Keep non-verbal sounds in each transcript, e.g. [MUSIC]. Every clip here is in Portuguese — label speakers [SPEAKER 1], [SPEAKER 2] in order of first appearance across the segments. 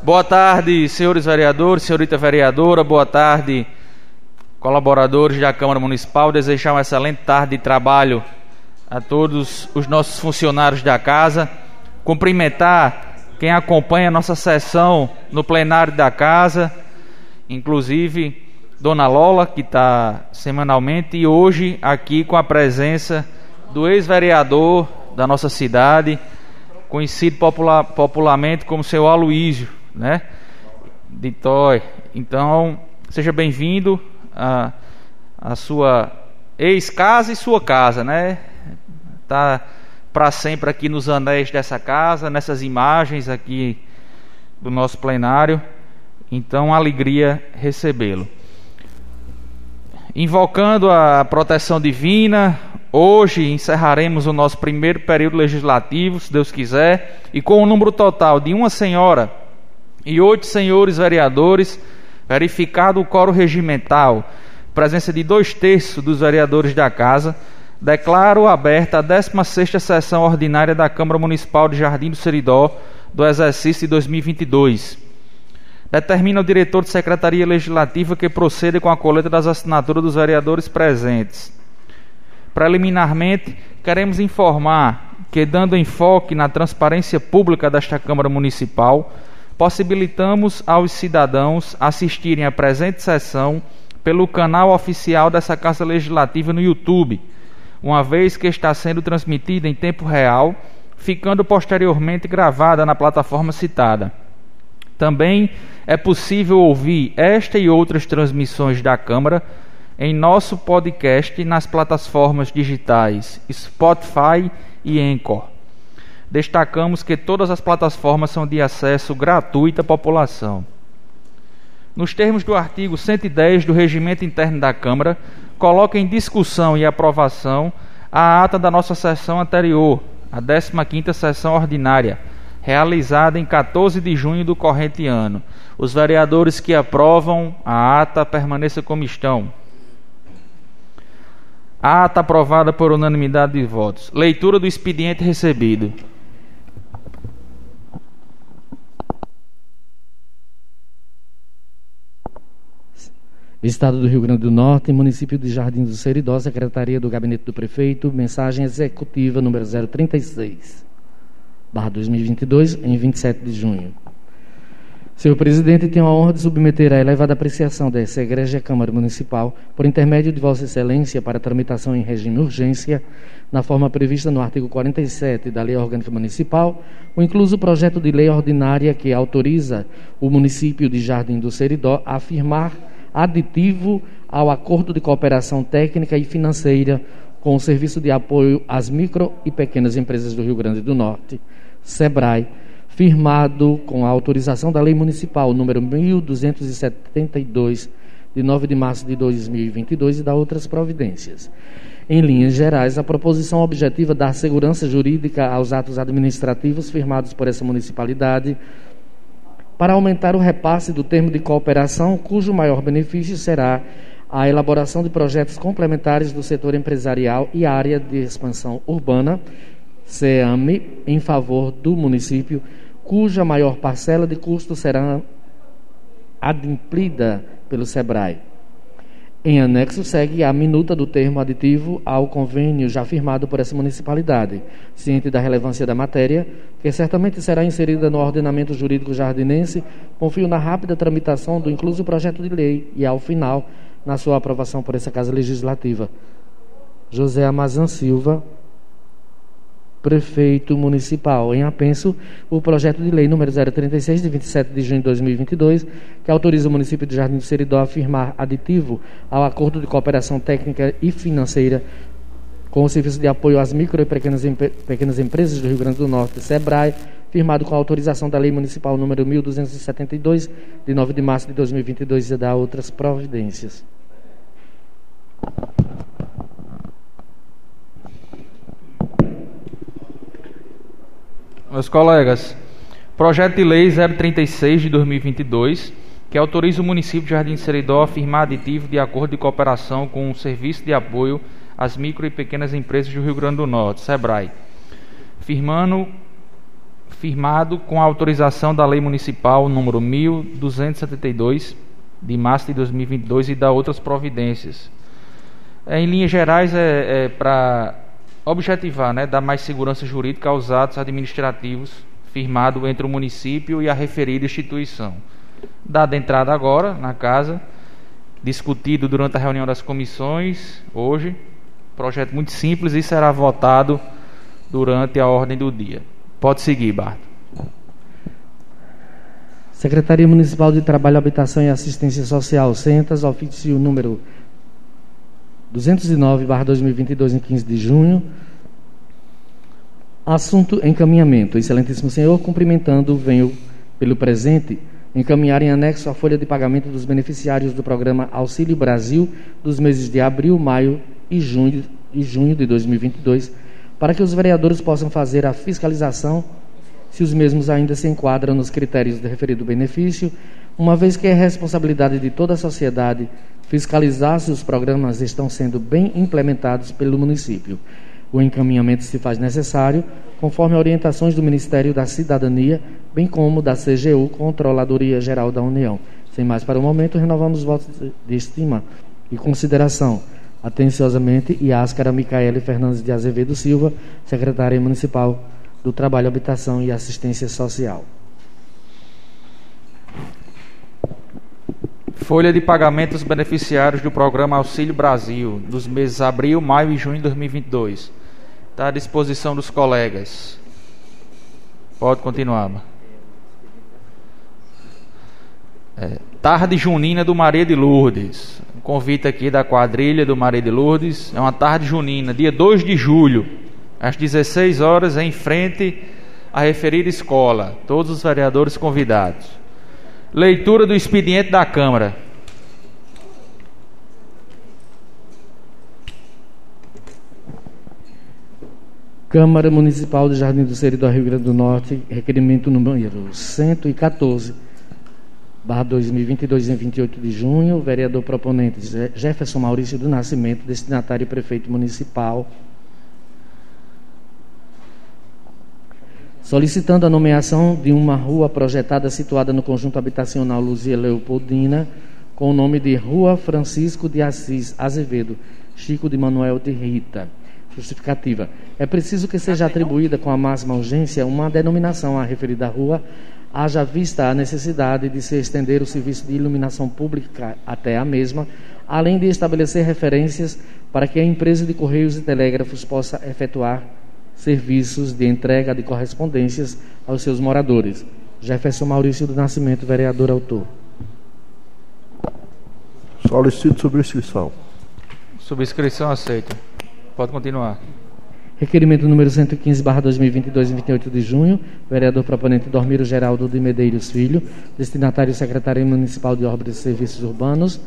[SPEAKER 1] Boa tarde, senhores vereadores, senhorita vereadora, boa tarde, colaboradores da Câmara Municipal. Desejar uma excelente tarde de trabalho a todos os nossos funcionários da casa. Cumprimentar quem acompanha a nossa sessão no plenário da casa, inclusive Dona Lola, que está semanalmente, e hoje aqui com a presença do ex-vereador da nossa cidade, conhecido popular, popularmente como seu Aloísio, né? De Toy. Então, seja bem-vindo a sua ex-casa e sua casa, né? Tá para sempre aqui nos anéis dessa casa, nessas imagens aqui do nosso plenário. Então, alegria recebê-lo. Invocando a proteção divina, hoje encerraremos o nosso primeiro período legislativo, se Deus quiser, e com o número total de uma senhora e oito senhores vereadores, verificado o coro regimental, presença de dois terços dos vereadores da casa, declaro aberta a 16ª sessão ordinária da Câmara Municipal de Jardim do Seridó do exercício de 2022. Determina o diretor de Secretaria Legislativa que proceda com a coleta das assinaturas dos vereadores presentes. Preliminarmente, queremos informar que, dando enfoque na transparência pública desta Câmara Municipal, possibilitamos aos cidadãos assistirem à presente sessão pelo canal oficial dessa Casa Legislativa no YouTube uma vez que está sendo transmitida em tempo real, ficando posteriormente gravada na plataforma citada. Também é possível ouvir esta e outras transmissões da Câmara em nosso podcast nas plataformas digitais Spotify e Anchor. Destacamos que todas as plataformas são de acesso gratuito à população. Nos termos do artigo 110 do Regimento Interno da Câmara, coloca em discussão e aprovação a ata da nossa sessão anterior, a 15ª sessão ordinária, realizada em 14 de junho do corrente ano. Os vereadores que aprovam a ata permaneçam como estão. A ata aprovada por unanimidade de votos. Leitura do expediente recebido.
[SPEAKER 2] Estado do Rio Grande do Norte, município de Jardim do Seridó, Secretaria do Gabinete do Prefeito, mensagem executiva número 036, barra 2022, em 27 de junho. Senhor presidente, tenho a honra de submeter à elevada apreciação dessa Igreja Câmara Municipal, por intermédio de Vossa Excelência, para tramitação em regime urgência, na forma prevista no artigo 47 da Lei Orgânica Municipal, o incluso projeto de lei ordinária que autoriza o município de Jardim do Seridó a afirmar aditivo ao acordo de cooperação técnica e financeira com o Serviço de Apoio às Micro e Pequenas Empresas do Rio Grande do Norte, SEBRAE, firmado com a autorização da Lei Municipal número 1272 de 9 de março de 2022 e da outras providências. Em linhas gerais, a proposição objetiva dar segurança jurídica aos atos administrativos firmados por essa municipalidade para aumentar o repasse do termo de cooperação, cujo maior benefício será a elaboração de projetos complementares do setor empresarial e área de expansão urbana, CEAME, em favor do município, cuja maior parcela de custo será adimplida pelo SEBRAE. Em anexo segue a minuta do termo aditivo ao convênio já firmado por essa municipalidade, ciente da relevância da matéria, que certamente será inserida no ordenamento jurídico jardinense, confio na rápida tramitação do incluso projeto de lei e, ao final, na sua aprovação por essa Casa Legislativa. José Amazan Silva, prefeito municipal. Em apenso, o projeto de lei número 036, de 27 de junho de 2022, que autoriza o município de Jardim do Seridó a firmar aditivo ao acordo de cooperação técnica e financeira com o Serviço de Apoio às Micro e Pequenas, Pequenas Empresas do Rio Grande do Norte, SEBRAE, firmado com a autorização da Lei Municipal número 1272, de 9 de março de 2022 e da outras providências.
[SPEAKER 1] Meus colegas, projeto de lei 036 de 2022, que autoriza o município de Jardim Seridó a firmar aditivo de acordo de cooperação com o Serviço de Apoio às Micro e Pequenas Empresas do Rio Grande do Norte, SEBRAE, firmando firmado com a autorização da Lei Municipal número 1272 de março de 2022 e da outras providências. Em linhas gerais, é, é para objetivar, né, dar mais segurança jurídica aos atos administrativos firmado entre o município e a referida instituição. Dada entrada agora na casa, discutido durante a reunião das comissões hoje, projeto muito simples e será votado durante a ordem do dia. Pode seguir, Barto.
[SPEAKER 2] Secretaria Municipal de Trabalho, Habitação e Assistência Social, Centas, ofício número 209, 2022, em 15 de junho. Assunto encaminhamento. Excelentíssimo Senhor, cumprimentando, venho pelo presente encaminhar em anexo a folha de pagamento dos beneficiários do programa Auxílio Brasil dos meses de abril, maio e junho, e junho de 2022, para que os vereadores possam fazer a fiscalização se os mesmos ainda se enquadram nos critérios de referido benefício, uma vez que é responsabilidade de toda a sociedade fiscalizar se os programas estão sendo bem implementados pelo município. O encaminhamento se faz necessário conforme orientações do Ministério da Cidadania, bem como da CGU, Controladoria Geral da União. Sem mais para o momento, renovamos os votos de estima e consideração. Atenciosamente, Iáscara Micaele Fernandes de Azevedo Silva, secretária municipal do Trabalho, Habitação e Assistência Social.
[SPEAKER 1] Folha de pagamento dos beneficiários do programa Auxílio Brasil, dos meses abril, maio e junho de 2022. Está à disposição dos colegas. Pode continuar. É, tarde junina do Maria de Lourdes. Um convite aqui da quadrilha do Maria de Lourdes. É uma tarde junina, dia 2 de julho, às 16 horas, em frente à referida escola. Todos os vereadores convidados. Leitura do expediente da Câmara.
[SPEAKER 2] Câmara Municipal de Jardim do Seridó, Rio Grande do Norte, requerimento número 114, barra 2022, em 28 de junho, vereador proponente Jefferson Maurício do Nascimento, destinatário prefeito municipal, solicitando a nomeação de uma rua projetada situada no conjunto habitacional Luzia Leopoldina, com o nome de Rua Francisco de Assis Azevedo, Chico de Manuel de Rita. Justificativa. É preciso que seja atribuída com a máxima urgência uma denominação à referida rua, haja vista a necessidade de se estender o serviço de iluminação pública até a mesma, além de estabelecer referências para que a empresa de Correios e Telégrafos possa efetuar serviços de entrega de correspondências aos seus moradores. Jefferson Maurício do Nascimento, vereador autor.
[SPEAKER 3] Solicito subscrição.
[SPEAKER 1] Subscrição aceita. Pode continuar.
[SPEAKER 2] Requerimento número 115, barra 2022, 28 de junho. Vereador proponente Dormiro Geraldo de Medeiros Filho. Destinatário Secretário Municipal de Obras e Serviços Urbanos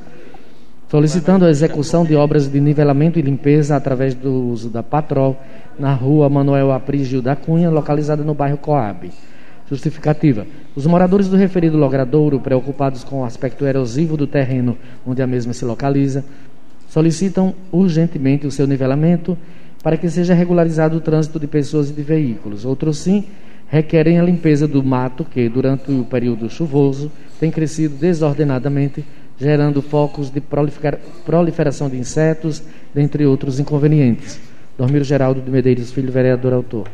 [SPEAKER 2] solicitando a execução de obras de nivelamento e limpeza através do uso da Patrol na rua Manuel Aprígio da Cunha, localizada no bairro Coab. Justificativa. Os moradores do referido logradouro, preocupados com o aspecto erosivo do terreno onde a mesma se localiza, solicitam urgentemente o seu nivelamento para que seja regularizado o trânsito de pessoas e de veículos. Outros sim requerem a limpeza do mato que, durante o período chuvoso, tem crescido desordenadamente gerando focos de proliferação de insetos, dentre outros inconvenientes. Dormir Geraldo de Medeiros Filho, vereador autor.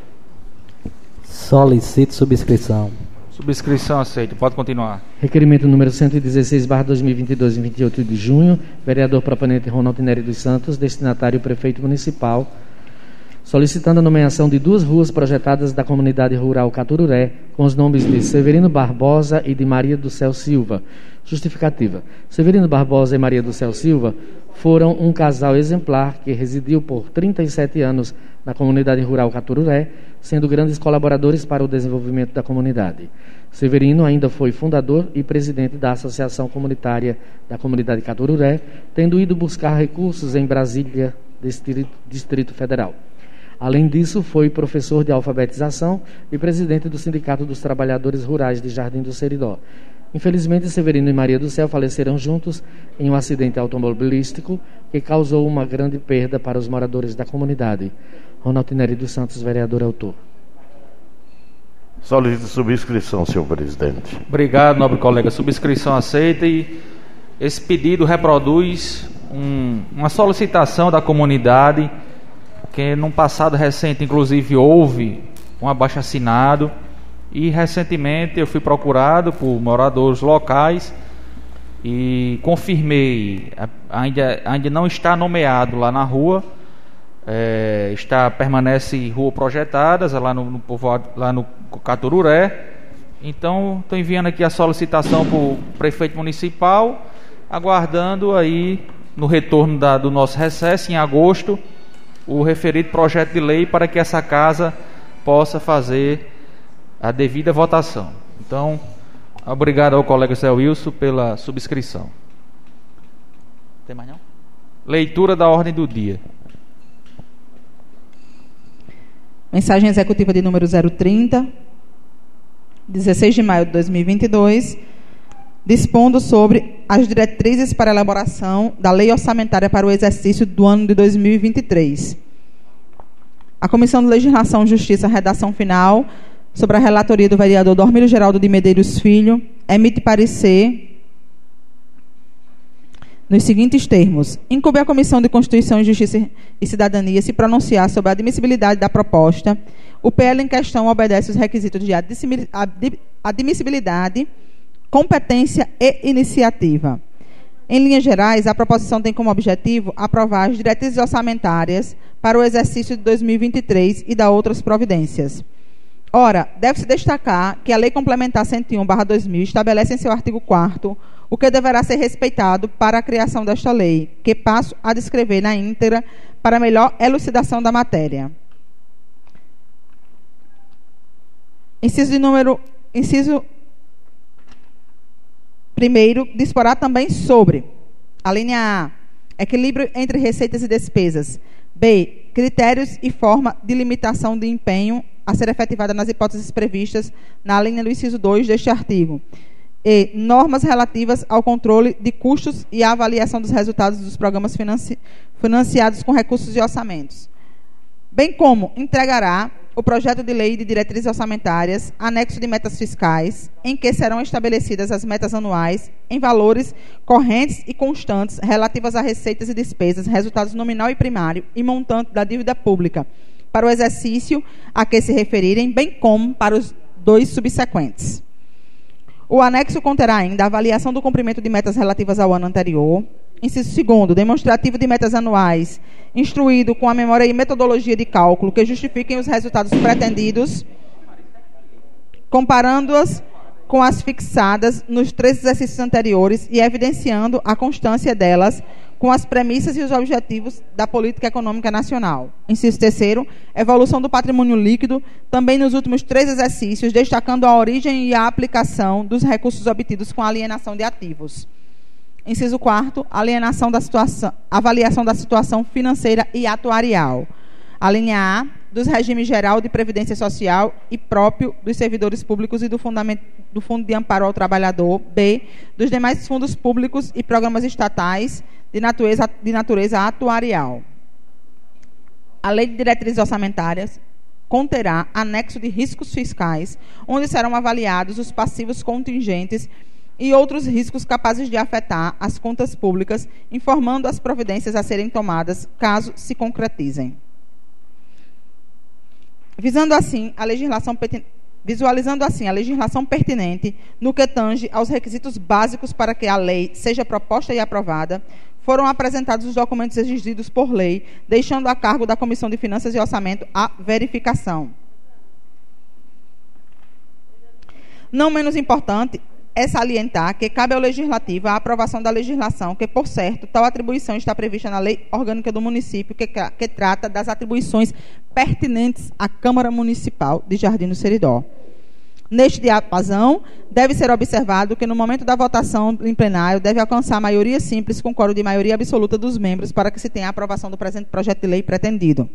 [SPEAKER 4] Solicito subscrição.
[SPEAKER 1] Subscrição aceita. Pode continuar.
[SPEAKER 2] Requerimento número 116, barra 2022, em 28 de junho. Vereador proponente Ronaldo Nery dos Santos, destinatário prefeito municipal, solicitando a nomeação de duas ruas projetadas da comunidade rural Catururé, com os nomes de Severino Barbosa e de Maria do Céu Silva, Justificativa. Severino Barbosa e Maria do Céu Silva foram um casal exemplar que residiu por 37 anos na comunidade rural Catururé, sendo grandes colaboradores para o desenvolvimento da comunidade. Severino ainda foi fundador e presidente da Associação Comunitária da Comunidade Catururé, tendo ido buscar recursos em Brasília, Distrito Federal. Além disso, foi professor de alfabetização e presidente do Sindicato dos Trabalhadores Rurais de Jardim do Seridó. Infelizmente, Severino e Maria do Céu faleceram juntos em um acidente automobilístico que causou uma grande perda para os moradores da comunidade. Ronaldo Neri dos Santos, vereador autor.
[SPEAKER 3] Solicito subscrição, senhor presidente.
[SPEAKER 1] Obrigado, nobre colega. Subscrição aceita e esse pedido reproduz um, uma solicitação da comunidade que num passado recente, inclusive, houve um abaixo assinado e recentemente eu fui procurado por moradores locais e confirmei, ainda, ainda não está nomeado lá na rua, é, está permanece rua projetadas lá no, no povoado, lá no Catururé. Então estou enviando aqui a solicitação para o prefeito municipal, aguardando aí no retorno da, do nosso recesso em agosto o referido projeto de lei para que essa casa possa fazer a devida votação. Então, obrigado ao colega Zé Wilson pela subscrição. Tem mais não? Leitura da ordem do dia.
[SPEAKER 4] Mensagem executiva de número 030, 16 de maio de 2022, dispondo sobre as diretrizes para elaboração da lei orçamentária para o exercício do ano de 2023. A Comissão de Legislação e Justiça, redação final, sobre a relatoria do vereador Dormílio Geraldo de Medeiros Filho, emite parecer nos seguintes termos: incumbe a Comissão de Constituição, Justiça e Cidadania se pronunciar sobre a admissibilidade da proposta. O PL em questão obedece os requisitos de admissibilidade, competência e iniciativa. Em linhas gerais, a proposição tem como objetivo aprovar as diretrizes orçamentárias para o exercício de 2023 e da outras providências. Ora, deve-se destacar que a Lei Complementar 101/2000 estabelece em seu artigo 4 o que deverá ser respeitado para a criação desta lei, que passo a descrever na íntegra para melhor elucidação da matéria. Inciso de número inciso primeiro disporá também sobre a linha A, equilíbrio entre receitas e despesas. B, critérios e forma de limitação de empenho a ser efetivada nas hipóteses previstas na linha do inciso 2 deste artigo. E normas relativas ao controle de custos e à avaliação dos resultados dos programas financi financiados com recursos e orçamentos. Bem como entregará o projeto de lei de diretrizes orçamentárias, anexo de metas fiscais, em que serão estabelecidas as metas anuais em valores correntes e constantes relativas a receitas e despesas, resultados nominal e primário e montante da dívida pública para o exercício a que se referirem, bem como para os dois subsequentes. O anexo conterá ainda a avaliação do cumprimento de metas relativas ao ano anterior. Inciso segundo, demonstrativo de metas anuais, instruído com a memória e metodologia de cálculo que justifiquem os resultados pretendidos, comparando-as com as fixadas nos três exercícios anteriores e evidenciando a constância delas com as premissas e os objetivos da política econômica nacional. Inciso terceiro, evolução do patrimônio líquido, também nos últimos três exercícios, destacando a origem e a aplicação dos recursos obtidos com a alienação de ativos. Inciso quarto, alienação da situação, avaliação da situação financeira e atuarial. A linha A, dos regimes geral de previdência social e próprio dos servidores públicos e do, do Fundo de Amparo ao Trabalhador. B, dos demais fundos públicos e programas estatais de natureza, de natureza atuarial. A Lei de Diretrizes Orçamentárias conterá anexo de riscos fiscais, onde serão avaliados os passivos contingentes e outros riscos capazes de afetar as contas públicas, informando as providências a serem tomadas caso se concretizem. Visando assim a legislação visualizando assim a legislação pertinente no que tange aos requisitos básicos para que a lei seja proposta e aprovada, foram apresentados os documentos exigidos por lei, deixando a cargo da Comissão de Finanças e Orçamento a verificação. Não menos importante é salientar que cabe ao Legislativo a aprovação da legislação, que, por certo, tal atribuição está prevista na Lei Orgânica do Município, que, que trata das atribuições pertinentes à Câmara Municipal de Jardim do Seridó. Neste diapasão, deve ser observado que no momento da votação em plenário deve alcançar maioria simples com coro de maioria absoluta dos membros para que se tenha a aprovação do presente projeto de lei pretendido.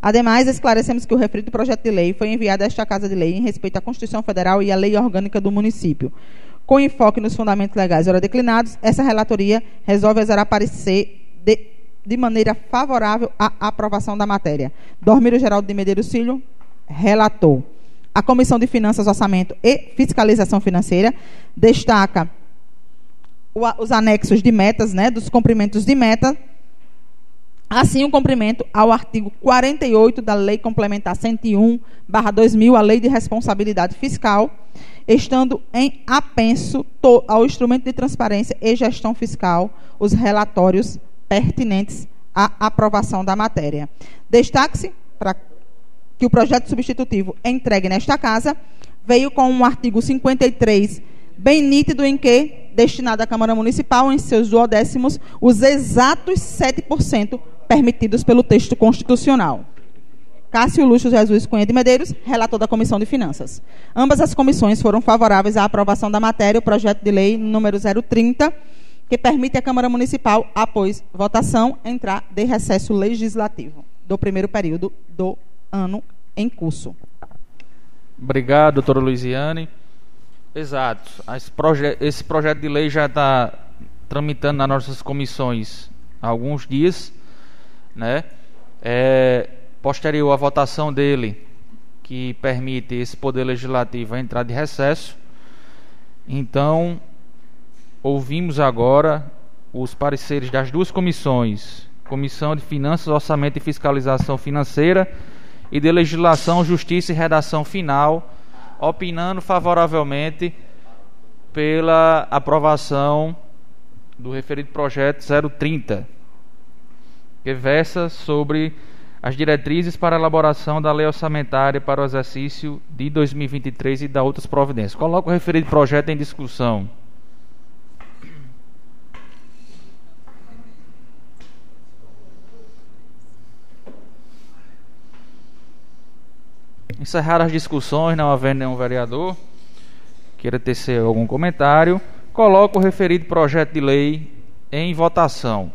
[SPEAKER 4] Ademais, esclarecemos que o referido projeto de lei foi enviado a esta Casa de Lei em respeito à Constituição Federal e à Lei Orgânica do Município. Com enfoque nos fundamentos legais ora declinados, essa relatoria resolve exarar parecer de, de maneira favorável à aprovação da matéria. Dormiro Geraldo de Medeiros Filho, relator. A Comissão de Finanças, Orçamento e Fiscalização Financeira destaca os anexos de metas, né, dos cumprimentos de meta, assim o cumprimento ao artigo 48 da Lei Complementar 101/2000, a Lei de Responsabilidade Fiscal, estando em apenso ao instrumento de transparência e gestão fiscal os relatórios pertinentes à aprovação da matéria. Destaque-se para que o projeto substitutivo entregue nesta casa veio com um artigo 53 bem nítido em que destinado à Câmara Municipal em seus duodécimos os exatos 7% permitidos pelo texto constitucional. Cássio Lúcio Jesus Cunha de Medeiros, relator da Comissão de Finanças. Ambas as comissões foram favoráveis à aprovação da matéria, o projeto de lei número 030, que permite à Câmara Municipal, após votação, entrar de recesso legislativo do primeiro período do ano em curso.
[SPEAKER 1] Obrigado, doutora Luiziane. Exato. Esse, proje esse projeto de lei já está tramitando nas nossas comissões há alguns dias, né? É, posterior à votação dele, que permite esse poder legislativo entrar de recesso. Então, ouvimos agora os pareceres das duas comissões, Comissão de Finanças, Orçamento e Fiscalização Financeira e de Legislação, Justiça e Redação Final, opinando favoravelmente pela aprovação do referido projeto 030, que versa sobre as diretrizes para a elaboração da lei orçamentária para o exercício de 2023 e da outras providências. Coloco o referido projeto em discussão. Encerrar as discussões, não havendo nenhum vereador queira tecer algum comentário, coloco o referido projeto de lei em votação.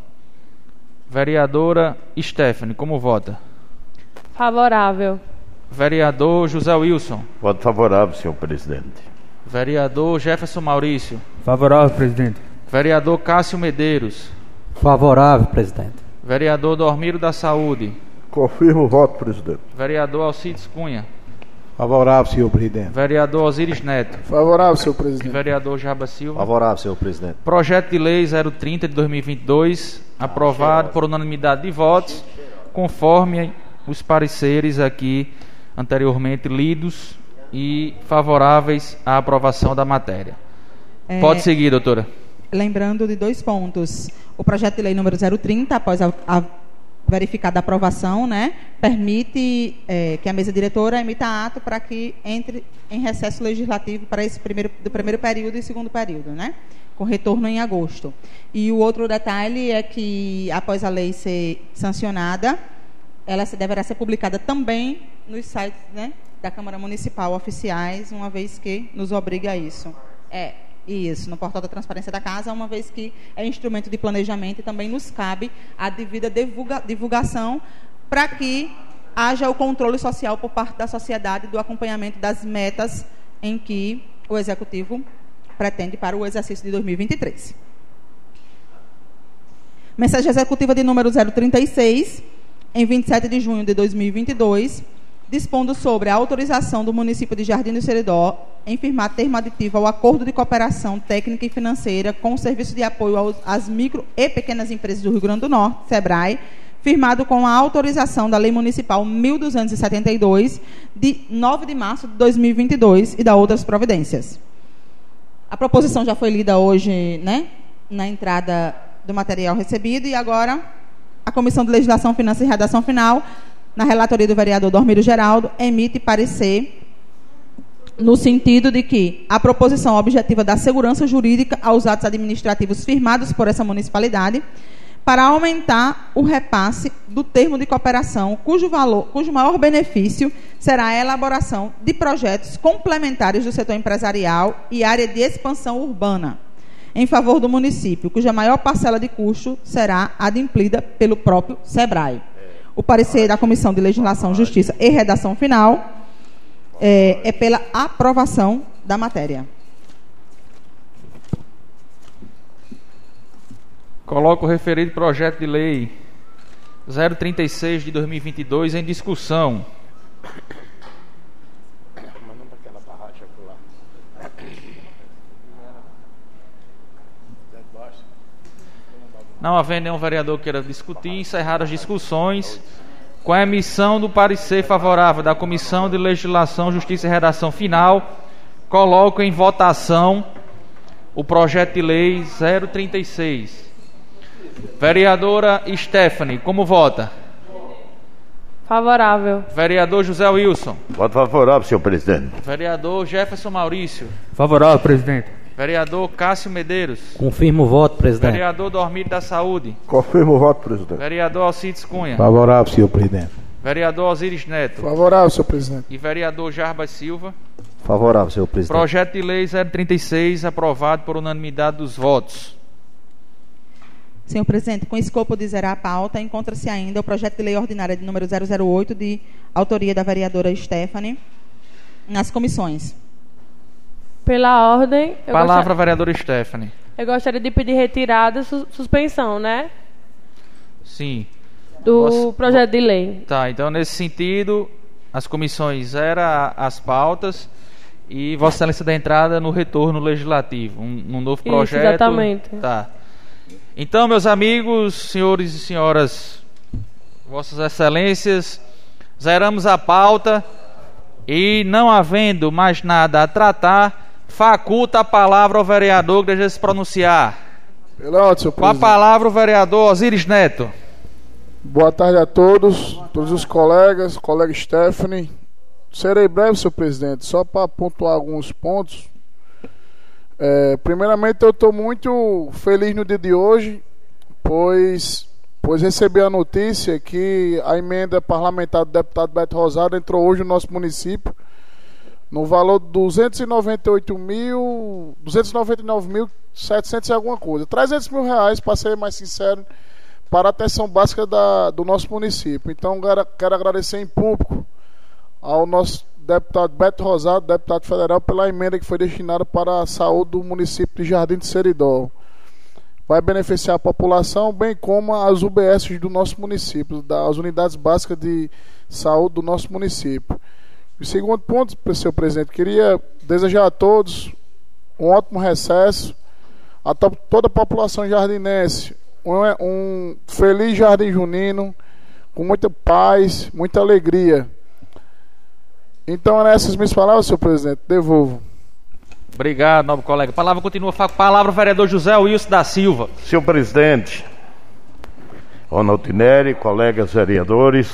[SPEAKER 1] Vereadora Stephanie, como vota?
[SPEAKER 5] Favorável.
[SPEAKER 1] Vereador José Wilson.
[SPEAKER 3] Voto favorável, senhor presidente.
[SPEAKER 1] Vereador Jefferson Maurício.
[SPEAKER 6] Favorável, presidente.
[SPEAKER 1] Vereador Cássio Medeiros.
[SPEAKER 6] Favorável, presidente.
[SPEAKER 1] Vereador Dormiro da Saúde.
[SPEAKER 3] Confirmo o voto, presidente.
[SPEAKER 1] Vereador Alcides Cunha.
[SPEAKER 7] Favorável, senhor presidente.
[SPEAKER 1] Vereador Osiris Neto.
[SPEAKER 8] Favorável, senhor presidente.
[SPEAKER 1] Vereador Jaba Silva.
[SPEAKER 9] Favorável, senhor presidente.
[SPEAKER 1] Projeto de lei 030 de 2022, aprovado por unanimidade de votos, conforme os pareceres aqui anteriormente lidos e favoráveis à aprovação da matéria. É, Pode seguir, doutora.
[SPEAKER 4] Lembrando de dois pontos. O projeto de lei número 030, após a, a verificada a aprovação, né, permite é, que a mesa diretora emita ato para que entre em recesso legislativo para esse primeiro do primeiro período e segundo período, né, com retorno em agosto. E o outro detalhe é que após a lei ser sancionada, ela deverá ser publicada também nos sites, né, da Câmara Municipal oficiais, uma vez que nos obriga a isso. É, isso, no portal da transparência da casa, uma vez que é instrumento de planejamento e também nos cabe a devida divulga, divulgação para que haja o controle social por parte da sociedade do acompanhamento das metas em que o executivo pretende para o exercício de 2023. Mensagem executiva de número 036, em 27 de junho de 2022 dispondo sobre a autorização do município de Jardim do Seridó em firmar termo aditivo ao acordo de cooperação técnica e financeira com o Serviço de Apoio aos, às Micro e Pequenas Empresas do Rio Grande do Norte, SEBRAE, firmado com a autorização da Lei Municipal 1272, de 9 de março de 2022 e da outras providências. A proposição já foi lida hoje, né, na entrada do material recebido e agora a Comissão de Legislação, Finanças e Redação Final na relatoria do vereador Dormiro Geraldo, emite parecer no sentido de que a proposição objetiva da segurança jurídica aos atos administrativos firmados por essa municipalidade para aumentar o repasse do termo de cooperação, cujo valor, cujo maior benefício será a elaboração de projetos complementares do setor empresarial e área de expansão urbana em favor do município, cuja maior parcela de custo será adimplida pelo próprio SEBRAE o parecer da Comissão de Legislação, Justiça e Redação Final é, é pela aprovação da matéria.
[SPEAKER 1] Coloco o referido projeto de lei 036 de 2022 em discussão. Não havendo nenhum vereador que queira discutir, encerrar as discussões com a emissão do parecer favorável da Comissão de Legislação, Justiça e Redação Final, coloco em votação o projeto de lei 036. Vereadora Stephanie, como vota?
[SPEAKER 5] Favorável.
[SPEAKER 1] Vereador José Wilson.
[SPEAKER 3] Voto favorável, senhor presidente.
[SPEAKER 1] Vereador Jefferson Maurício.
[SPEAKER 6] Favorável, presidente.
[SPEAKER 1] Vereador Cássio Medeiros.
[SPEAKER 6] Confirmo o voto, presidente.
[SPEAKER 1] Vereador Dormir da Saúde.
[SPEAKER 3] Confirmo o voto, presidente.
[SPEAKER 1] Vereador Alcides Cunha.
[SPEAKER 7] Favorável, senhor presidente.
[SPEAKER 1] Vereador Osiris Neto.
[SPEAKER 8] Favorável, senhor presidente.
[SPEAKER 1] E vereador Jarbas Silva.
[SPEAKER 6] Favorável, senhor presidente.
[SPEAKER 1] Projeto de lei 036 aprovado por unanimidade dos votos.
[SPEAKER 4] Senhor presidente, com escopo de zerar a pauta, encontra-se ainda o projeto de lei ordinária de número 008, de autoria da vereadora Stephanie, nas comissões.
[SPEAKER 5] Pela ordem,
[SPEAKER 1] Palavra,
[SPEAKER 5] gostaria,
[SPEAKER 1] vereadora Stephanie.
[SPEAKER 5] eu gostaria de pedir retirada e su- suspensão, né?
[SPEAKER 1] Sim.
[SPEAKER 5] Do
[SPEAKER 1] Vossa-
[SPEAKER 5] projeto de lei.
[SPEAKER 1] Tá, então nesse sentido, as comissões zeram as pautas e Vossa Excelência da entrada no retorno legislativo, um, um novo
[SPEAKER 5] Isso,
[SPEAKER 1] projeto.
[SPEAKER 5] exatamente.
[SPEAKER 1] Tá. Então, meus amigos, senhores e senhoras, Vossas Excelências, zeramos a pauta e não havendo mais nada a tratar, faculta a palavra ao vereador que deseja se pronunciar.
[SPEAKER 8] Pela ordem, senhor
[SPEAKER 1] Com a
[SPEAKER 8] presidente.
[SPEAKER 1] palavra o vereador Osiris Neto.
[SPEAKER 8] Boa tarde a todos, todos os colegas, colega Stephanie. Serei breve, senhor presidente, só para pontuar alguns pontos. É, primeiramente, eu estou muito feliz no dia de hoje, pois, pois recebi a notícia que a emenda parlamentar do deputado Beto Rosado entrou hoje no nosso município no valor de 298 mil, 299.700 e alguma coisa. 300 mil reais, para ser mais sincero, para a atenção básica da, do nosso município. Então, quero, agradecer em público ao nosso deputado Beto Rosado, deputado federal, pela emenda que foi destinada para a saúde do município de Jardim de Seridó. Vai beneficiar a população, bem como as UBS do nosso município, das unidades básicas de saúde do nosso município. E segundo ponto, senhor presidente, queria desejar a todos um ótimo recesso, a to- toda a população jardinense, um, um feliz jardim junino, com muita paz, muita alegria. Então, nessas minhas palavras, senhor presidente, devolvo.
[SPEAKER 1] Obrigado, nobre colega. Palavra continua. Palavra o vereador José Wilson da Silva.
[SPEAKER 3] Senhor presidente, Ronaldo Neri, colegas vereadores,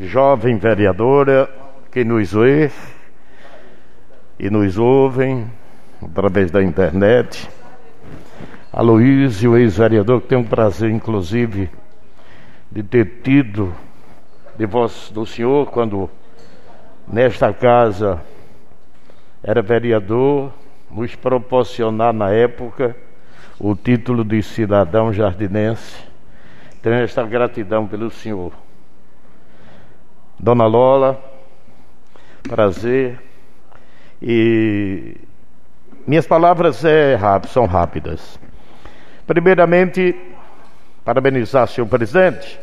[SPEAKER 3] jovem vereadora que nos vê e nos ouvem através da internet. Aloysio, ex-vereador, que tem um prazer, inclusive, de ter tido de voz do senhor quando nesta casa era vereador, nos proporcionar na época o título de cidadão jardinense. Tenho esta gratidão pelo senhor. Dona Lola, prazer. E minhas palavras é são rápidas. Primeiramente, parabenizar senhor presidente.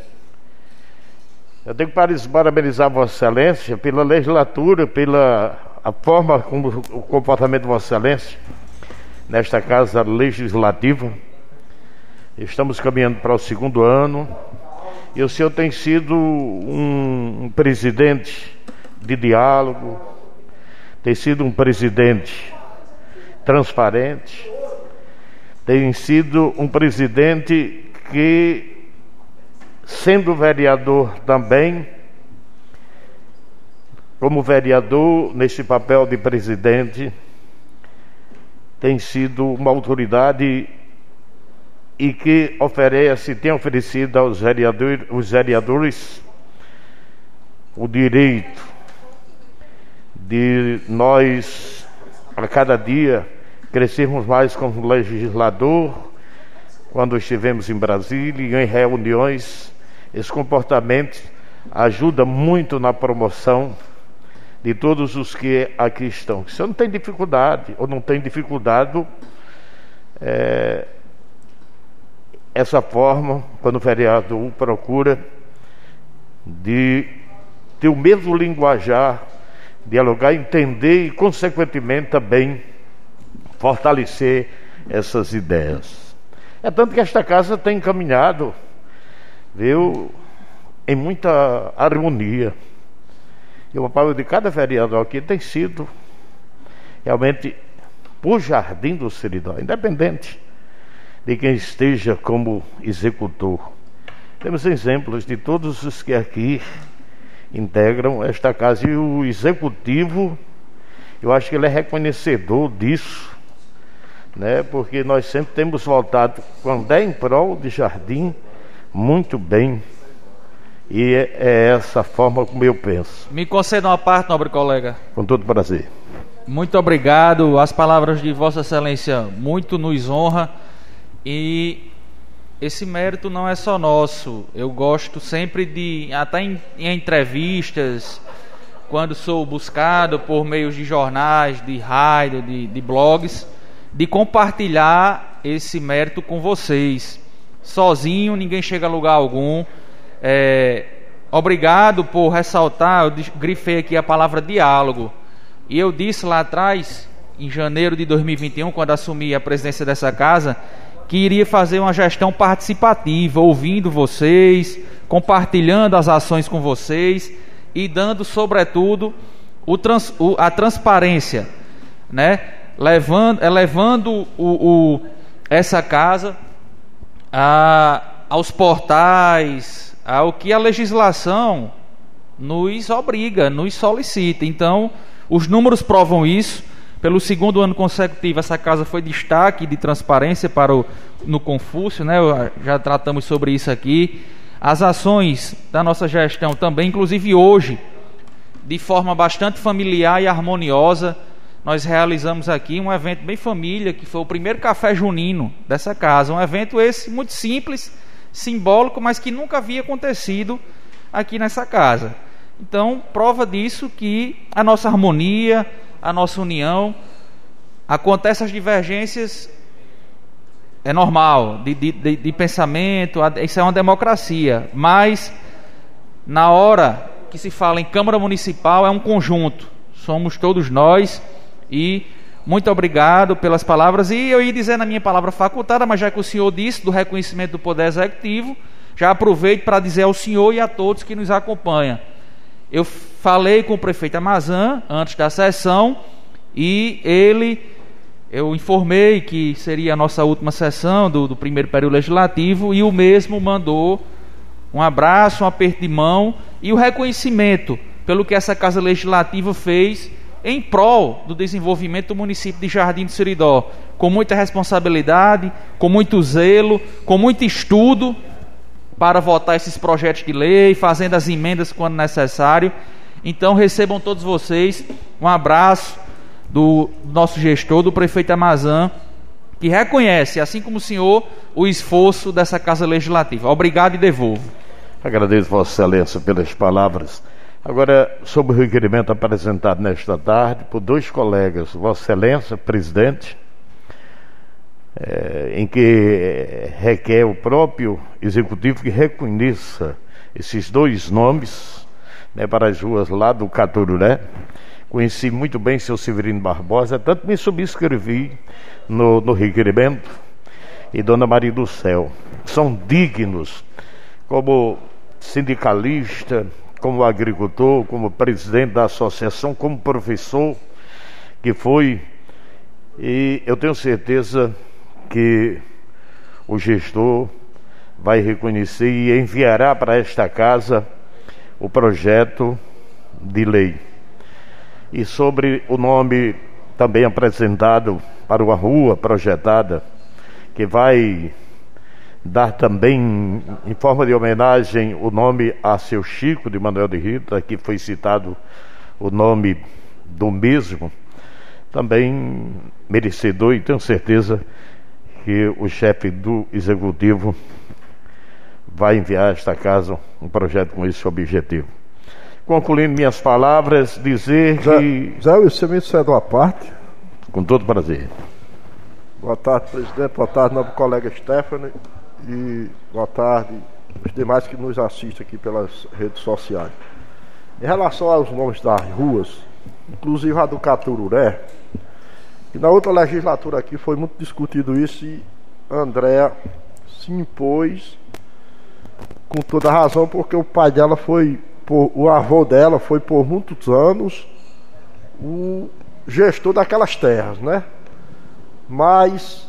[SPEAKER 3] Eu tenho que parabenizar Vossa Excelência pela legislatura, pela a forma como o comportamento de Vossa Excelência nesta casa legislativa. Estamos caminhando para o segundo ano e o senhor tem sido um, um presidente de diálogo, tem sido um presidente transparente, tem sido um presidente que, sendo vereador também, como vereador, nesse papel de presidente, tem sido uma autoridade e que oferece, tem oferecido aos vereadores, os vereadores o direito de nós, a cada dia, crescermos mais como legislador, quando estivemos em Brasília, em reuniões, esse comportamento ajuda muito na promoção de todos os que aqui estão. Se não tem dificuldade, ou não tem dificuldade, é, essa forma, quando o vereador procura de ter o mesmo linguajar, dialogar, entender e, consequentemente, também fortalecer essas ideias. É tanto que esta casa tem caminhado, viu, em muita harmonia. E o papel de cada vereador aqui tem sido realmente o jardim do Seridó, independente de quem esteja como executor. Temos exemplos de todos os que aqui integram esta casa e o executivo, eu acho que ele é reconhecedor disso, né? Porque nós sempre temos voltado quando é em prol de jardim muito bem. E é, é essa forma como eu penso.
[SPEAKER 1] Me conceda uma parte, nobre colega.
[SPEAKER 3] Com todo prazer.
[SPEAKER 1] Muito obrigado. As palavras de Vossa Excelência muito nos honra e esse mérito não é só nosso. Eu gosto sempre de, até em, em entrevistas, quando sou buscado por meios de jornais, de rádio, de, de blogs, de compartilhar esse mérito com vocês. Sozinho ninguém chega a lugar algum. É, obrigado por ressaltar, eu grifei aqui a palavra diálogo. E eu disse lá atrás, em janeiro de 2021, quando assumi a presidência dessa casa, que iria fazer uma gestão participativa, ouvindo vocês, compartilhando as ações com vocês e dando, sobretudo, trans, o, a transparência, né? levando, elevando o, o, essa casa a, aos portais, ao que a legislação nos obriga, nos solicita. Então, os números provam isso. Pelo segundo ano consecutivo, essa casa foi destaque de transparência para o no Confúcio, né? Já tratamos sobre isso aqui. As ações da nossa gestão também, inclusive hoje, de forma bastante familiar e harmoniosa, nós realizamos aqui um evento bem família, que foi o primeiro café junino dessa casa. Um evento esse muito simples, simbólico, mas que nunca havia acontecido aqui nessa casa. Então, prova disso que a nossa harmonia, a nossa união. Acontecem as divergências, é normal, de, de, de, de pensamento, isso é uma democracia. Mas, na hora que se fala em Câmara Municipal, é um conjunto. Somos todos nós e muito obrigado pelas palavras. E eu ia dizer na minha palavra facultada, mas já que o senhor disse do reconhecimento do Poder Executivo, já aproveito para dizer ao senhor e a todos que nos acompanham. Eu falei com o prefeito Amazã antes da sessão e ele, eu informei que seria a nossa última sessão do, do primeiro período legislativo e o mesmo mandou um abraço, um aperto de mão e o reconhecimento pelo que essa Casa Legislativa fez em prol do desenvolvimento do município de Jardim do Seridó, com muita responsabilidade, com muito zelo, com muito estudo para votar esses projetos de lei, fazendo as emendas quando necessário. Então recebam todos vocês um abraço do nosso gestor, do prefeito Amazã, que reconhece, assim como o senhor, o esforço dessa Casa Legislativa. Obrigado e devolvo.
[SPEAKER 3] Agradeço, Vossa Excelência, pelas palavras. Agora, sobre o requerimento apresentado nesta tarde por dois colegas, Vossa Excelência, presidente, é, em que requer o próprio executivo que reconheça esses dois nomes né, para as ruas lá do Catururé. Conheci muito bem seu Severino Barbosa, tanto me subscrevi no, no requerimento, e Dona Maria do Céu. São dignos como sindicalista, como agricultor, como presidente da associação, como professor que foi, e eu tenho certeza que o gestor vai reconhecer e enviará para esta casa o projeto de lei. E sobre o nome também apresentado para uma rua projetada, que vai dar também, em forma de homenagem, o nome a seu Chico de Manuel de Rita, que foi citado o nome do mesmo, também merecedor e tenho certeza que o chefe do executivo vai enviar a esta casa um projeto com esse objetivo. Concluindo minhas palavras, dizer
[SPEAKER 7] Zé,
[SPEAKER 3] que.
[SPEAKER 7] Zé Wilson, é de uma parte.
[SPEAKER 3] Com todo prazer.
[SPEAKER 7] Boa tarde, presidente. Boa tarde, nobre colega Stephanie. E boa tarde os demais que nos assistem aqui pelas redes sociais. Em relação aos nomes das ruas, inclusive a do Catururé, e na outra legislatura aqui foi muito discutido isso e Andréa se impôs com toda razão, porque o pai dela foi, por, o avô dela foi por muitos anos o gestor daquelas terras, né? Mas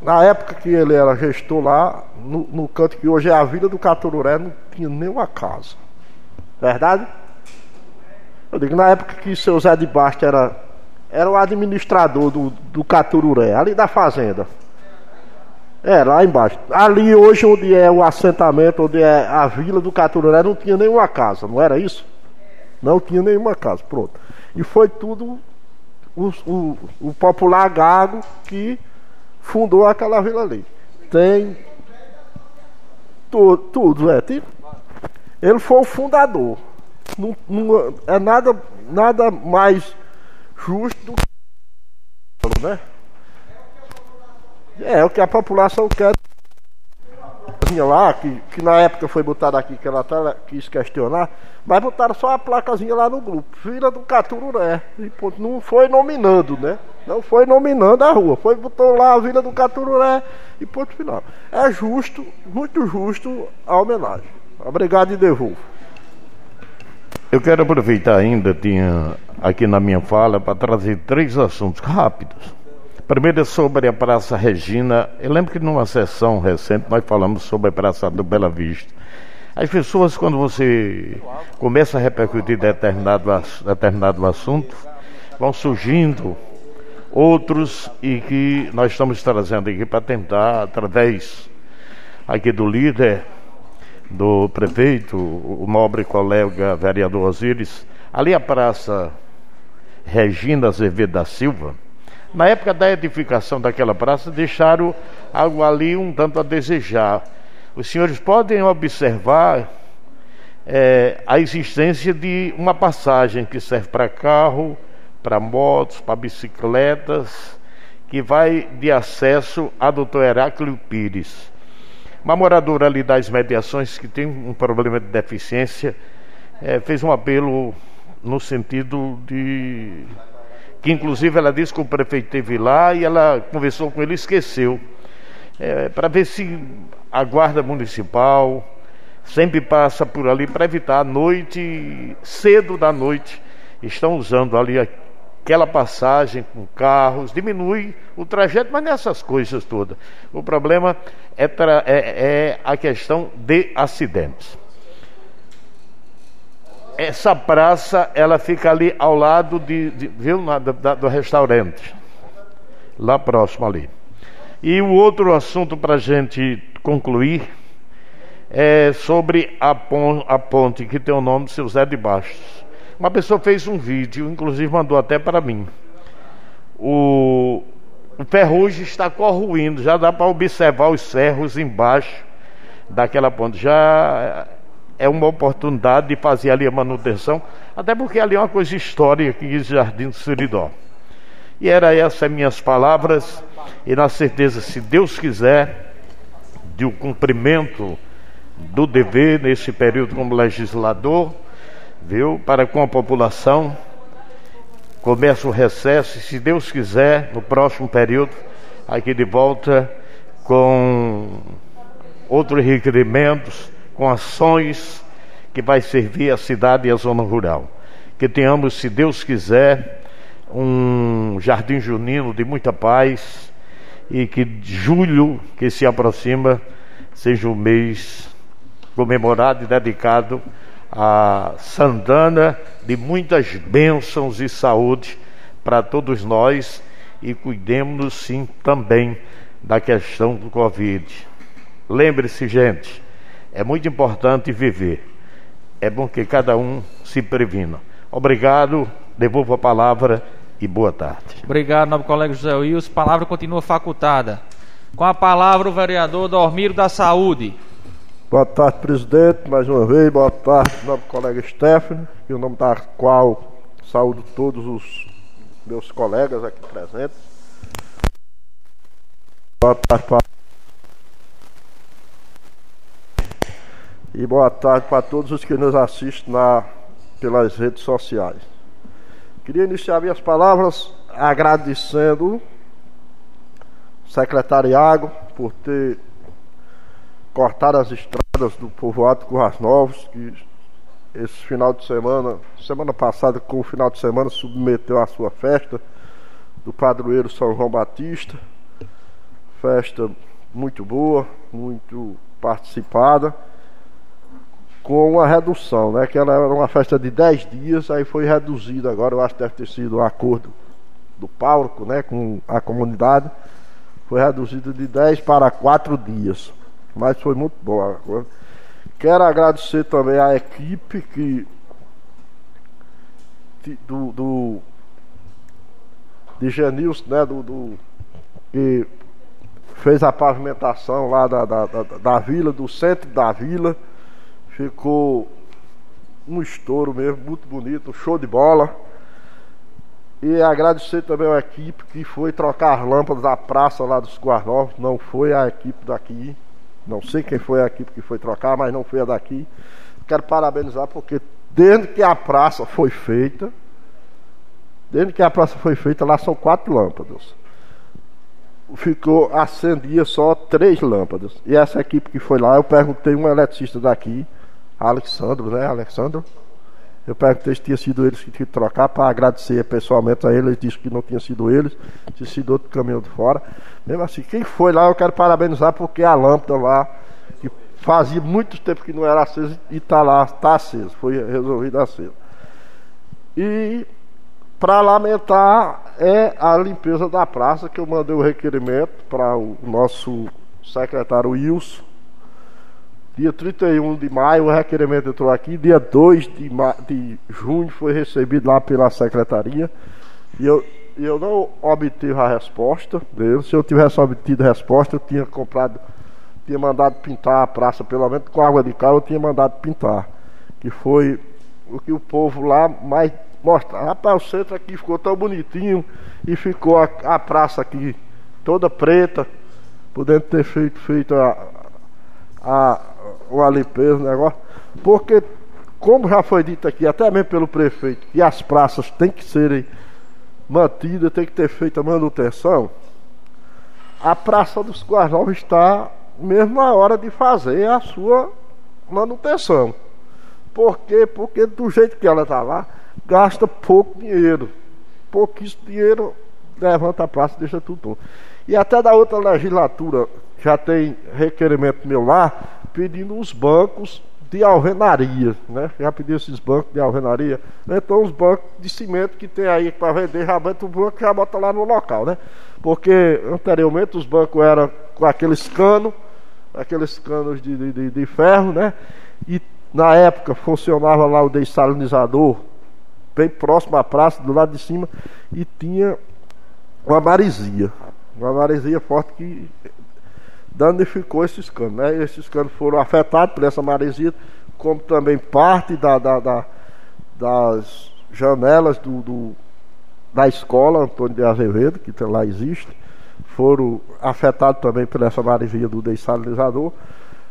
[SPEAKER 7] na época que ele era gestor lá, no, no canto que hoje é a Vila do Catururé, não tinha nenhuma casa. Verdade? Eu digo, na época que seu Zé de Bastos era, era o administrador do, do Catururé, ali da fazenda. É, lá embaixo. Ali hoje onde é o assentamento, onde é a vila do Catururé, não tinha nenhuma casa, não era isso? Não tinha nenhuma casa, pronto. E foi tudo o, o, o popular gago que fundou aquela vila ali. Tem tudo, tudo é. Tem, ele foi o fundador. Não, não, é nada, nada mais justo né? É, o que a população quer lá, que, que na época foi botada aqui, que ela tá, quis questionar, mas botaram só a placazinha lá no grupo, Vila do Catururé. E ponto, não foi nominando, né? Não foi nominando a rua, foi botou lá a Vila do Catururé e ponto final. É justo, muito justo a homenagem. Obrigado e devolvo.
[SPEAKER 3] Eu quero aproveitar ainda, tinha aqui na minha fala, para trazer três assuntos rápidos. Primeiro é sobre a Praça Regina. Eu lembro que numa sessão recente nós falamos sobre a Praça do Bela Vista. As pessoas, quando você começa a repercutir determinado, determinado assunto, vão surgindo outros e que nós estamos trazendo aqui para tentar, através aqui do líder, do prefeito, o nobre colega vereador Osíris, ali a Praça Regina Azevedo da Silva na época da edificação daquela praça, deixaram algo ali um tanto a desejar. Os senhores podem observar é, a existência de uma passagem que serve para carro, para motos, para bicicletas, que vai de acesso a doutor Heráclio Pires. Uma moradora ali das mediações que tem um problema de deficiência é, fez um apelo no sentido de que inclusive ela disse que o prefeito teve lá e ela conversou com ele e esqueceu. É, para ver se a guarda municipal sempre passa por ali para evitar a noite, cedo da noite, estão usando ali aquela passagem com carros, diminui o trajeto, mas nessas coisas todas. O problema é, é, é a questão de acidentes essa praça ela fica ali ao lado de, de viu, na, da, do restaurante, lá próximo ali. E o outro assunto para a gente concluir é sobre a, pon a ponte que tem o nome de seu Zé de Bastos. Uma pessoa fez um vídeo, inclusive mandou até para mim. O, o ferrugem está corruindo, já dá para observar os cerros embaixo daquela ponte. Já é uma oportunidade de fazer ali a manutenção, até porque ali é uma coisa histórica que diz Jardim do Seridó. E era essas minhas palavras, e na certeza, se Deus quiser, de um cumprimento do dever nesse período como legislador, viu, para com a população, começa o recesso, e se Deus quiser, no próximo período, aqui de volta com outros requerimentos com ações que vai servir a cidade e a zona rural. Que tenhamos, se Deus quiser, um jardim junino de muita paz e que julho que se aproxima seja um mês comemorado e dedicado a Santana de muitas bênçãos e saúde para todos nós e cuidemos sim também da questão do Covid. Lembre-se, gente, é muito importante viver. É bom que cada um se previna. Obrigado, devolvo a palavra e boa tarde.
[SPEAKER 1] Obrigado, nobre colega José Wilson. Palavra continua facultada. Com a palavra o vereador Dormiro da Saúde.
[SPEAKER 7] Boa tarde, presidente, mais uma vez. Boa tarde, nobre colega Stephanie, em nome da qual saúdo todos os meus colegas aqui presentes. Boa tarde e boa tarde para todos os que nos assistem na, pelas redes sociais. Queria iniciar minhas palavras agradecendo secretariado por ter cortado as estradas do povoado Curras Novos, que esse final de semana, semana passada, com o final de semana, submeteu a sua festa do padroeiro São João Batista. Festa muito boa, muito participada, com uma redução, né? Que ela era uma festa de 10 dias, aí foi reduzida agora, eu acho que deve ter sido um acordo do pároco, né, com a comunidade, foi reduzido de 10 para 4 dias. Mas foi muito boa. Quero agradecer também à equipe que do, do de Genils, né, do, do, que fez a pavimentação lá da, da, da, da vila, do centro da vila. Ficou um estouro mesmo, muito bonito, show de bola. E agradecer também à equipe que foi trocar as lâmpadas da praça lá dos Guarnovos, não foi a equipe daqui. Não sei quem foi a equipe que foi trocar, mas não foi a daqui. Quero parabenizar porque desde que a praça foi feita, desde que a praça foi feita, lá são quatro lâmpadas. Ficou, acendia só três lâmpadas. E essa equipe que foi lá, eu perguntei um eletricista daqui, Alexandro, né? Alexandro. Eu perguntei se tinha sido eles que tinham que trocar para agradecer pessoalmente a eles. Ele disse que não tinha sido eles, tinha sido outro caminhão de fora. Mesmo assim, quem foi lá eu quero parabenizar porque a lâmpada lá, que fazia muito tempo que não era acesa e está lá, está acesa, foi resolvida acesa. E para lamentar é a limpeza da praça, que eu mandei o requerimento para o nosso secretário Wilson Dia 31 de maio o requerimento entrou aqui, dia 2 de, de junho foi recebido lá pela secretaria e eu, eu não obtive a resposta dele. Se eu tivesse obtido a resposta, eu tinha comprado, tinha mandado pintar a praça, pelo menos com água de cal, eu tinha mandado pintar. Que foi o que o povo lá mais mostra. Rapaz, o centro aqui ficou tão bonitinho e ficou a, a praça aqui toda preta, podendo ter feito, feito a, a, uma limpeza, um negócio. Porque, como já foi dito aqui, até mesmo pelo prefeito, que as praças têm que serem mantidas, tem que ter feita manutenção, a Praça dos Guarnovos está mesmo na hora de fazer a sua manutenção. Por quê? Porque do jeito que ela está lá, gasta pouco dinheiro. Pouquíssimo dinheiro levanta a praça e deixa tudo. E até da outra legislatura já tem requerimento meu lá pedindo os bancos de alvenaria, né? Já pediu esses bancos de alvenaria. Então os bancos de cimento que tem aí para vender, já bota o banco já bota lá no local, né? Porque anteriormente os bancos eram com aqueles canos, aqueles canos de, de, de ferro, né? E na época funcionava lá o dessalinizador, bem próximo à praça, do lado de cima, e tinha uma maresia. Uma maresia forte que danificou esses canos. Né? Esses canos foram afetados por essa maresia, como também parte da, da, da das janelas do, do, da escola Antônio de Azevedo, que lá existe, foram afetados também por essa maresia do dessalinizador.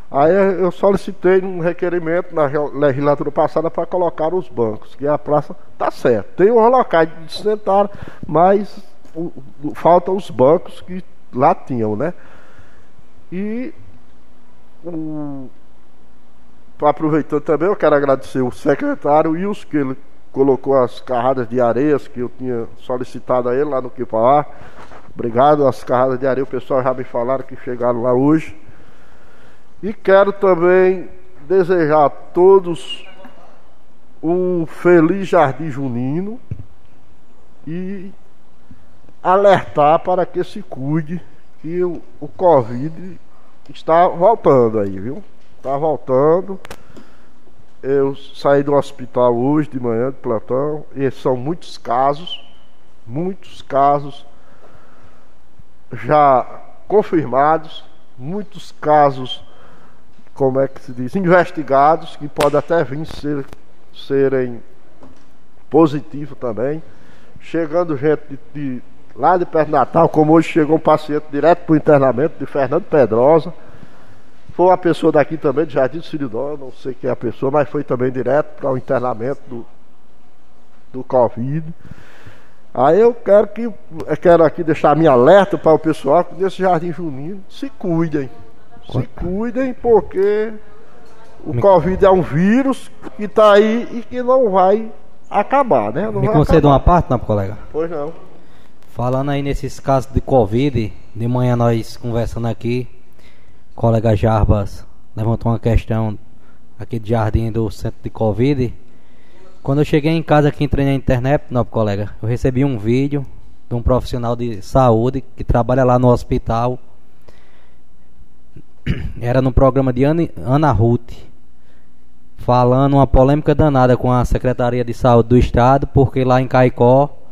[SPEAKER 7] Aí eu solicitei um requerimento na legislatura passada para colocar os bancos, que a praça está certa. Tem um locais de sentar, mas o, o, faltam os bancos que lá tinham, né? E um, aproveitando também, eu quero agradecer o secretário Wilson, que ele colocou as carradas de areias que eu tinha solicitado a ele lá no Quipaá. Obrigado, as carradas de areia, o pessoal já me falaram que chegaram lá hoje. E quero também desejar a todos um feliz jardim junino e alertar para que se cuide que o, o Covid está voltando aí, viu? Está voltando. Eu saí do hospital hoje de manhã de plantão e são muitos casos, muitos casos já confirmados, muitos casos, como é que se diz, investigados, que podem até vir ser, serem positivos também. Chegando gente de, de lá de perto de Natal, como hoje chegou um paciente direto para o internamento de Fernando Pedrosa. Foi uma pessoa daqui também, de Jardim do Siridó, não sei quem é a pessoa, mas foi também direto para o internamento do, do Covid. Aí eu quero que eu quero aqui deixar minha alerta para o pessoal que desse jardim junino se cuidem. Se cuidem porque o Covid é um vírus que está aí e que não vai acabar, né? Não
[SPEAKER 6] Me conceda
[SPEAKER 7] acabar.
[SPEAKER 6] uma parte, não, colega?
[SPEAKER 7] Pois não.
[SPEAKER 6] Falando aí nesses casos de Covid, de manhã nós conversando aqui, o colega Jarbas levantou uma questão aqui de jardim do centro de Covid. Quando eu cheguei em casa aqui, entrei na internet, nobre colega, eu recebi um vídeo de um profissional de saúde que trabalha lá no hospital. [COUGHS] Era no programa de Ana, Ana Ruth, falando uma polêmica danada com a Secretaria de Saúde do Estado, porque lá em Caicó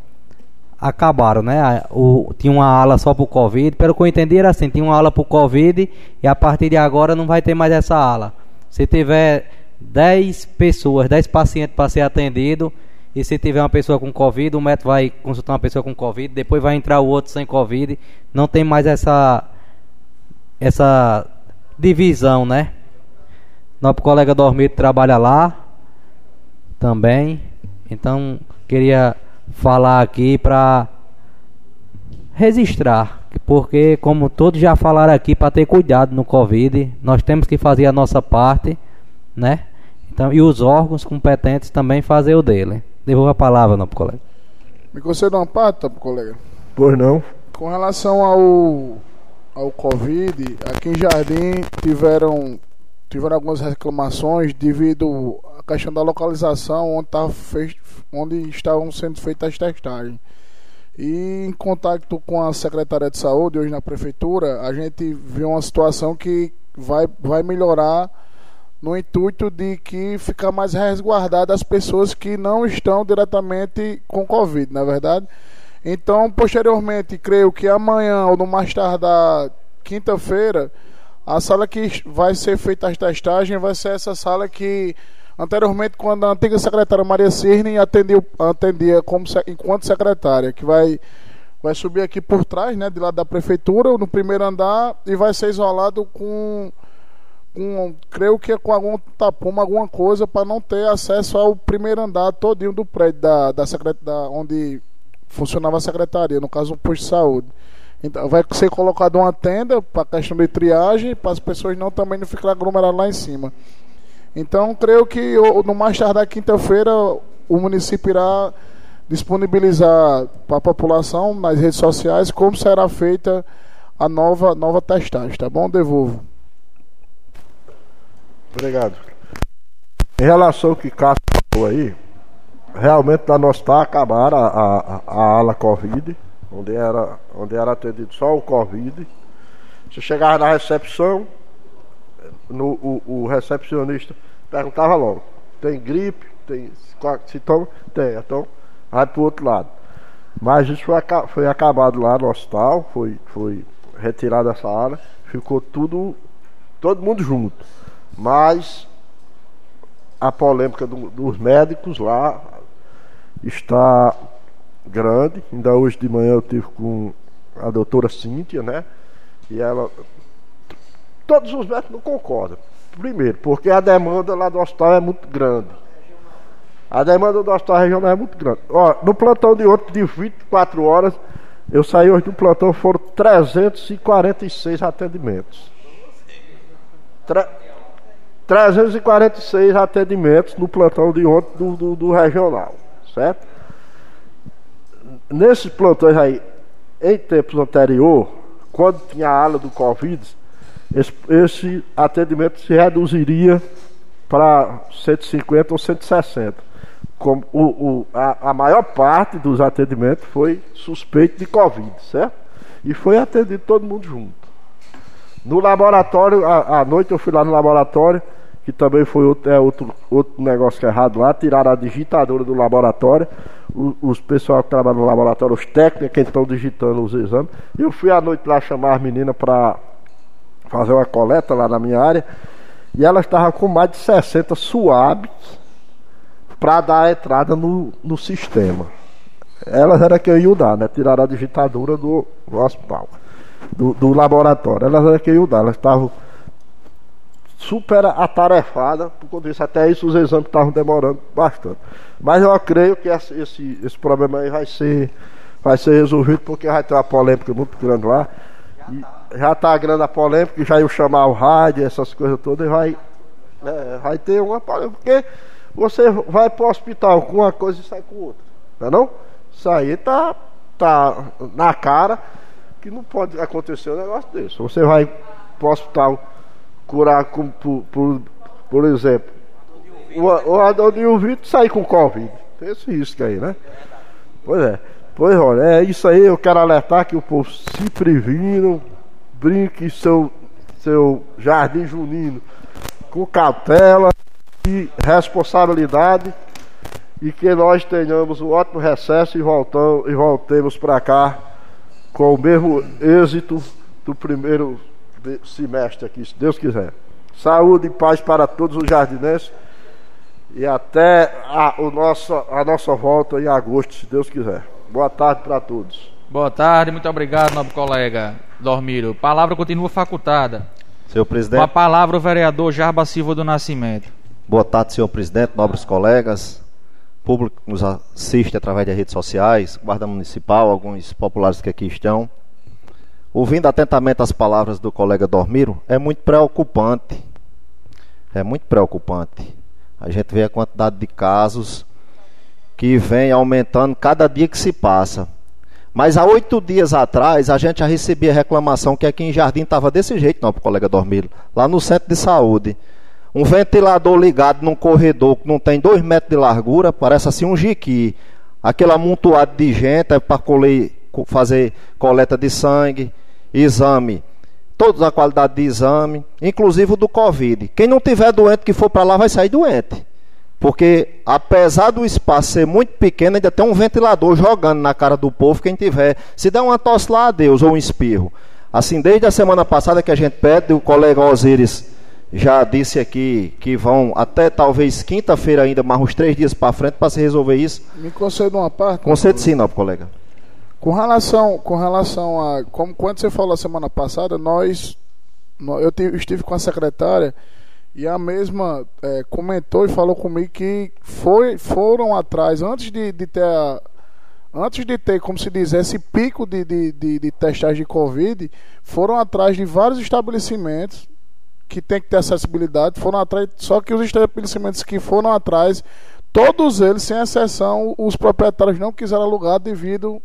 [SPEAKER 6] acabaram, né? O, tinha uma ala só pro Covid. Pelo que eu entendi era assim, tinha uma ala pro Covid e a partir de agora não vai ter mais essa ala. Se tiver 10 pessoas, 10 pacientes para ser atendido e se tiver uma pessoa com Covid, o médico vai consultar uma pessoa com Covid, depois vai entrar o outro sem Covid. Não tem mais essa essa divisão, né? Nosso colega Dormito trabalha lá também. Então, queria falar aqui para registrar, porque como todos já falaram aqui, para ter cuidado no Covid, nós temos que fazer a nossa parte, né? Então, e os órgãos competentes também fazer o dele. Devolvo a palavra, não, colega.
[SPEAKER 8] Me conceda uma parte, tá, colega?
[SPEAKER 7] Pois não.
[SPEAKER 8] Com relação ao, ao Covid, aqui em Jardim tiveram, tiveram algumas reclamações devido questão da localização onde, tava fei- onde estavam sendo feitas as testagens. E em contato com a Secretaria de Saúde, hoje na Prefeitura, a gente viu uma situação que vai, vai melhorar no intuito de que ficar mais resguardada as pessoas que não estão diretamente com Covid, na é verdade? Então, posteriormente, creio que amanhã ou no mais tardar quinta-feira, a sala que vai ser feita as testagens vai ser essa sala que anteriormente, quando a antiga secretária Maria Cirne atendia, atendia como, enquanto secretária, que vai, vai subir aqui por trás, né, de lado da prefeitura, no primeiro andar, e vai ser isolado com, com creio que é com algum tapume, alguma coisa, para não ter acesso ao primeiro andar todinho do prédio da, da, secret, da onde funcionava a secretaria, no caso um posto de saúde. Então, vai ser colocada uma tenda para questão de triagem, para as pessoas não também não ficarem aglomeradas lá em cima. Então, creio que no mais tardar quinta-feira, o município irá disponibilizar para a população nas redes sociais como será feita a nova, nova testagem, tá bom? Devolvo.
[SPEAKER 7] Obrigado. Em relação ao que Cássio falou aí, realmente na nossa tá acabaram a, a, a ala Covid, onde era, onde era atendido só o Covid. Você chegava na recepção, no, o, o recepcionista perguntava logo, tem gripe, tem sintoma? Tem, então vai pro outro lado. Mas isso foi, foi acabado lá no hospital, foi, foi retirado essa área, ficou tudo, todo mundo junto. Mas a polêmica do- dos médicos lá está grande. Ainda hoje de manhã eu tive com a doutora Cíntia, né? E ela. Todos os médicos não concordam. Primeiro, porque a demanda lá do hospital é muito grande. A demanda do hospital regional é muito grande. Ó, no plantão de ontem, de 24 horas, eu saí hoje do plantão, foram 346 atendimentos. Tre- 346 atendimentos no plantão de ontem do, do, do regional, certo? Nesses plantões aí, em tempos anteriores, quando tinha a ala do Covid, esse, atendimento se reduziria para 150 ou 160. Como o, o, a, a maior parte dos atendimentos foi suspeito de Covid, certo? E foi atendido todo mundo junto. No laboratório, à noite eu fui lá no laboratório, que também foi outro, é, outro, outro negócio é errado lá, tiraram a digitadora do laboratório, o- os pessoal que trabalham no laboratório, os técnicos que estão digitando os exames. Eu fui à noite lá chamar as meninas para fazer uma coleta lá na minha área, e elas estavam com mais de 60 suaves para dar a entrada no, no sistema. Elas era que iam dar, né? Tiraram a digitadora do, do hospital, do, do laboratório. Elas era que iam dar, elas estavam super atarefada, por conta disso, até isso os exames estavam demorando bastante. Mas eu creio que esse, esse, esse problema aí vai ser, vai ser resolvido, porque vai ter uma polêmica muito grande lá. E já grande a polêmica, já ia chamar o rádio, essas coisas todas, e vai, é, vai ter uma polêmica, porque você vai para o hospital com uma coisa e sai com outra. Não é não? Isso aí tá, tá na cara que não pode acontecer um negócio desse. Você vai para o hospital curar com, por, por, por exemplo, o, o Adonil Vitor sair com Covid. Tem esse risco aí, né? Pois é. Pois olha, é isso aí, eu quero alertar que o povo se previno, brinque seu, seu jardim junino com cautela e responsabilidade e que nós tenhamos um ótimo recesso e, voltamos, e voltemos para cá com o mesmo êxito do primeiro semestre aqui, se Deus quiser. Saúde e paz para todos os jardinenses e até a, o nosso, a nossa volta em agosto, se Deus quiser. Boa tarde para todos.
[SPEAKER 1] Boa tarde, muito obrigado, nobre colega Dormiro. Palavra continua facultada.
[SPEAKER 9] Senhor presidente.
[SPEAKER 1] Com a palavra o vereador Jarba Silva do Nascimento.
[SPEAKER 9] Boa tarde, senhor presidente, nobres colegas, público que nos assiste através das redes sociais, guarda municipal, alguns populares que aqui estão. Ouvindo atentamente as palavras do colega Dormiro, é muito preocupante. É muito preocupante. A gente vê a quantidade de casos que vem aumentando cada dia que se passa. Mas há oito dias atrás a gente já recebia reclamação que aqui em Jardim estava desse jeito, não, colega Dormiro, lá no centro de saúde. Um ventilador ligado num corredor que não tem dois metros de largura, parece assim um jiqui. Aquele amontoado de gente é para fazer coleta de sangue, exame, toda a qualidade de exame, inclusive o do Covid. Quem não tiver doente que for para lá vai sair doente. Porque apesar do espaço ser muito pequeno, ainda tem um ventilador jogando na cara do povo quem tiver. Se der uma tosse lá, adeus, ou um espirro. Assim, desde a semana passada que a gente pede, o colega Osíris já disse aqui que vão até talvez quinta-feira ainda, mais uns três dias para frente para se resolver isso.
[SPEAKER 8] Me conceda uma parte.
[SPEAKER 9] Concede sim, não, colega.
[SPEAKER 8] Com relação, com relação a. Como quando você falou a semana passada, nós. Eu estive com a secretária e a mesma é, comentou e falou comigo que foi, foram atrás, antes de, de ter a, antes de ter, como se diz, esse pico de, de, de, de testagem de Covid, foram atrás de vários estabelecimentos que tem que ter acessibilidade, foram atrás, só que os estabelecimentos que foram atrás, todos eles, sem exceção, os proprietários não quiseram alugar devido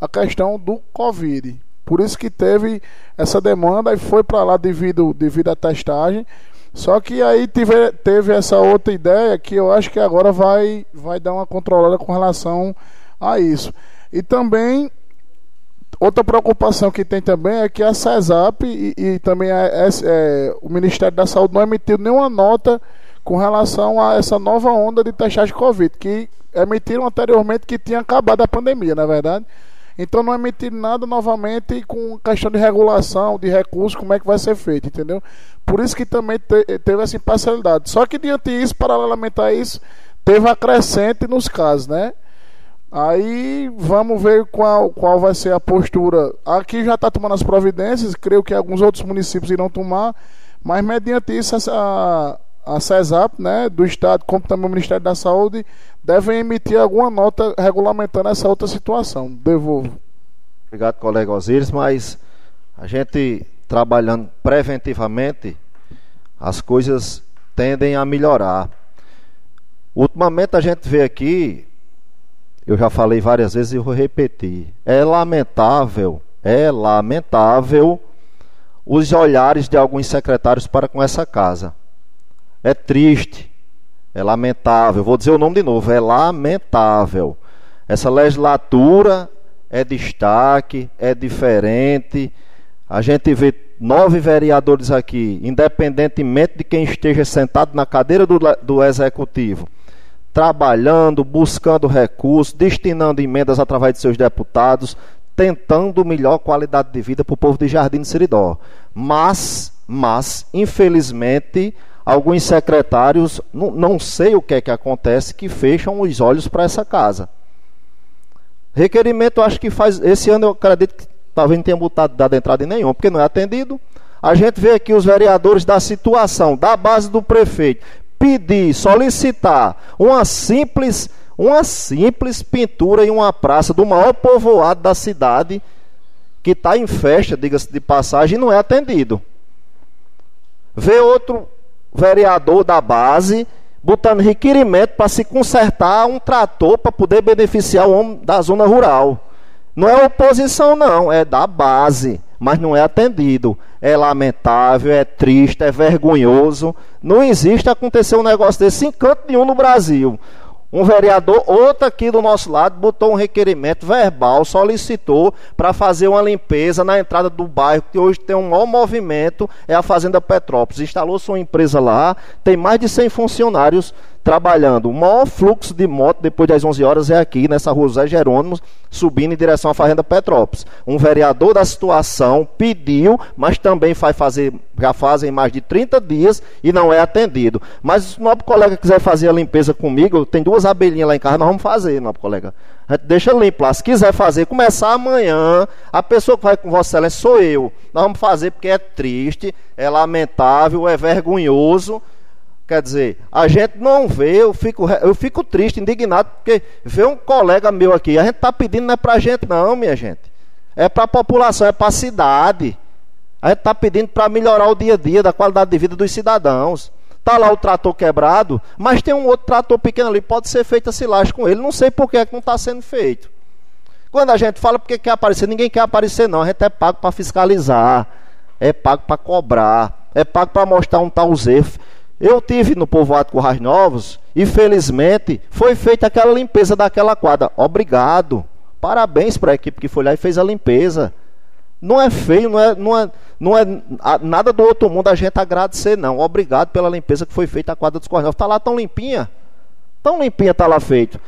[SPEAKER 8] a questão do Covid. Por isso que teve essa demanda e foi para lá devido, devido à testagem. Só que aí teve, teve essa outra ideia que eu acho que agora vai, vai dar uma controlada com relação a isso. E também, outra preocupação que tem também é que a CESAP e, e também a, é, o Ministério da Saúde não emitiu nenhuma nota com relação a essa nova onda de testagem de Covid, que emitiram anteriormente que tinha acabado a pandemia, na é verdade. Então não emitir nada novamente com questão de regulação, de recursos, como é que vai ser feito, entendeu? Por isso que também te, teve essa imparcialidade. Só que diante disso, paralelamente a isso, teve acrescente nos casos, né? Aí vamos ver qual, qual vai ser a postura. Aqui já está tomando as providências, creio que alguns outros municípios irão tomar, mas mediante isso a, a CESAP, né, do Estado, como também o Ministério da Saúde, devem emitir alguma nota regulamentando essa outra situação. Devolvo.
[SPEAKER 9] Obrigado, colega Osíris, mas a gente trabalhando preventivamente, as coisas tendem a melhorar. Ultimamente a gente vê aqui, eu já falei várias vezes e vou repetir, é lamentável, é lamentável os olhares de alguns secretários para com essa casa. É triste, é lamentável. Vou dizer o nome de novo: é lamentável. Essa legislatura é destaque, é diferente. A gente vê nove vereadores aqui, independentemente de quem esteja sentado na cadeira do, do executivo, trabalhando, buscando recursos, destinando emendas através de seus deputados, tentando melhor qualidade de vida para o povo de Jardim de Seridó. Mas, mas, infelizmente, alguns secretários, não, não sei o que é que acontece, que fecham os olhos para essa casa. Requerimento, acho que faz. Esse ano eu acredito que talvez não tenha botado, dado entrada em nenhum, porque não é atendido. A gente vê aqui os vereadores da situação, da base do prefeito, pedir, solicitar uma simples, uma simples pintura em uma praça do maior povoado da cidade, que está em festa, diga-se de passagem, e não é atendido. Vê outro vereador da base botando requerimento para se consertar um trator para poder beneficiar o homem da zona rural. Não é oposição, não, é da base, mas não é atendido. É lamentável, é triste, é vergonhoso. Não existe acontecer um negócio desse em canto nenhum no Brasil. Um vereador, outro aqui do nosso lado, botou um requerimento verbal, solicitou para fazer uma limpeza na entrada do bairro, que hoje tem um maior movimento, é a Fazenda Petrópolis. Instalou sua empresa lá, tem mais de 100 funcionários trabalhando. O maior fluxo de moto depois das 11 horas é aqui, nessa rua José Jerônimo, subindo em direção à Fazenda Petrópolis. Um vereador da situação pediu, mas também faz fazer, já fazem mais de 30 dias e não é atendido. Mas se o nosso colega quiser fazer a limpeza comigo, tem duas abelhinhas lá em casa, nós vamos fazer, nosso colega. A gente deixa limpo lá. Se quiser fazer, começar amanhã, a pessoa que vai com Vossa Excelência sou eu. Nós vamos fazer porque é triste, é lamentável, é vergonhoso Quer dizer, a gente não vê, eu fico, eu fico triste, indignado, porque vê um colega meu aqui, a gente está pedindo não é para a gente não, minha gente. É para a população, é para a cidade. A gente está pedindo para melhorar o dia a dia da qualidade de vida dos cidadãos. Está lá o trator quebrado, mas tem um outro trator pequeno ali, pode ser feita silagem com ele. Não sei por que, é que não está sendo feito. Quando a gente fala porque quer aparecer, ninguém quer aparecer, não. A gente é pago para fiscalizar, é pago para cobrar, é pago para mostrar um tal zefo. Eu tive no povoado Currais Novos e felizmente foi feita aquela limpeza daquela quadra. Obrigado. Parabéns para a equipe que foi lá e fez a limpeza. Não é feio, não é, não é, não é nada do outro mundo a gente agradecer, não. Obrigado pela limpeza que foi feita a quadra dos Currais Novos. Está lá tão limpinha. Tão limpinha está lá feito.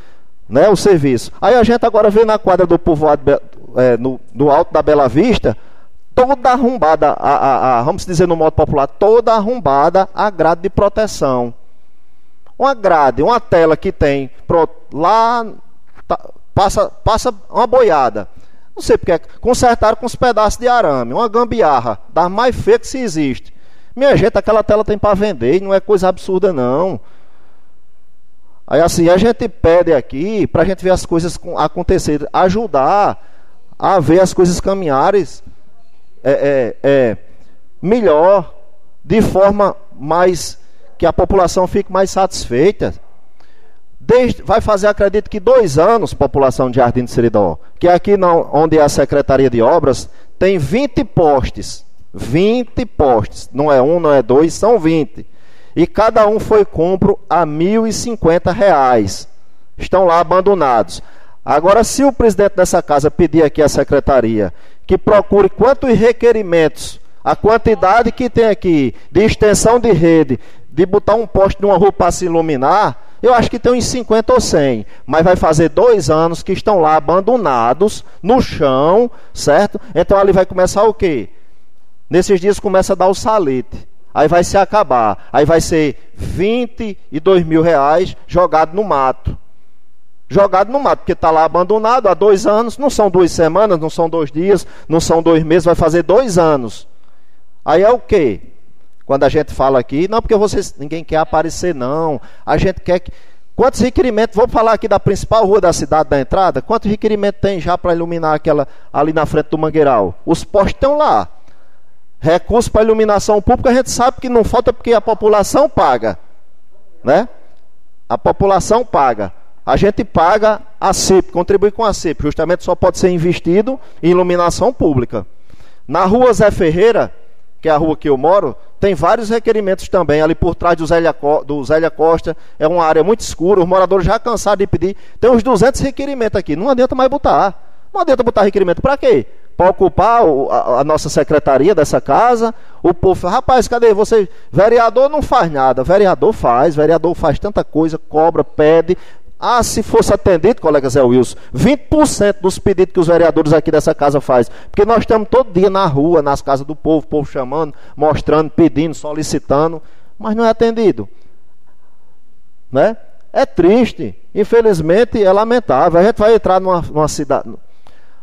[SPEAKER 9] Né, o serviço. Aí a gente agora vê na quadra do povoado é, no, no alto da Bela Vista toda arrombada, a, a, a, vamos dizer no modo popular, toda arrombada a grade de proteção. Uma grade, uma tela que tem, pronto, lá tá, passa, passa uma boiada. Não sei porque, consertaram com os pedaços de arame, uma gambiarra, das mais feias que se existe. Minha gente, aquela tela tem para vender e não é coisa absurda não. Aí assim, a gente pede aqui para a gente ver as coisas acontecerem, ajudar a ver as coisas caminharem é, é, é, melhor, de forma mais que a população fique mais satisfeita. Desde, vai fazer, acredito que dois anos, população de Jardim de Seridó, que aqui não, onde é a Secretaria de Obras, tem 20 postes. 20 postes. Não é um, não é dois, são 20. E cada um foi compro a R$ 1.050. Estão lá abandonados. Agora, se o presidente dessa casa pedir aqui à secretaria que procure quantos requerimentos, a quantidade que tem aqui de extensão de rede, de botar um poste numa rua para se iluminar, eu acho que tem uns 50 ou 100. Mas vai fazer dois anos que estão lá abandonados, no chão, certo? Então ali vai começar o quê? Nesses dias começa a dar o salete. Aí vai se acabar. Aí vai ser 22 mil reais jogado no mato jogado no mato, porque está lá abandonado há dois anos, não são duas semanas, não são dois dias, não são dois meses, vai fazer dois anos. Aí é o quê? Quando a gente fala aqui, não porque vocês, ninguém quer aparecer, não. A gente quer que. Quantos requerimentos, vamos falar aqui da principal rua da cidade da entrada, quantos requerimentos tem já para iluminar aquela ali na frente do Mangueiral? Os postes estão lá. Recursos para iluminação pública a gente sabe que não falta porque a população paga. Né? A população paga a gente paga a CIP, contribui com a CIP, justamente só pode ser investido em iluminação pública. Na rua Zé Ferreira, que é a rua que eu moro, tem vários requerimentos também. Ali por trás do Zélia, do Zélia Costa, é uma área muito escura, os moradores já cansaram de pedir. Tem uns 200 requerimentos aqui, não adianta mais botar. Não adianta botar requerimento para quê? Para ocupar a, a, nossa secretaria dessa casa. O povo fala, rapaz, cadê você? Vereador não faz nada. Vereador faz, vereador faz tanta coisa, cobra, pede, ah, se fosse atendido, colega Zé Wilson, 20% dos pedidos que os vereadores aqui dessa casa fazem. Porque nós estamos todo dia na rua, nas casas do povo, o povo chamando, mostrando, pedindo, solicitando, mas não é atendido. Né? É triste, infelizmente é lamentável. A gente vai entrar numa, numa cidade.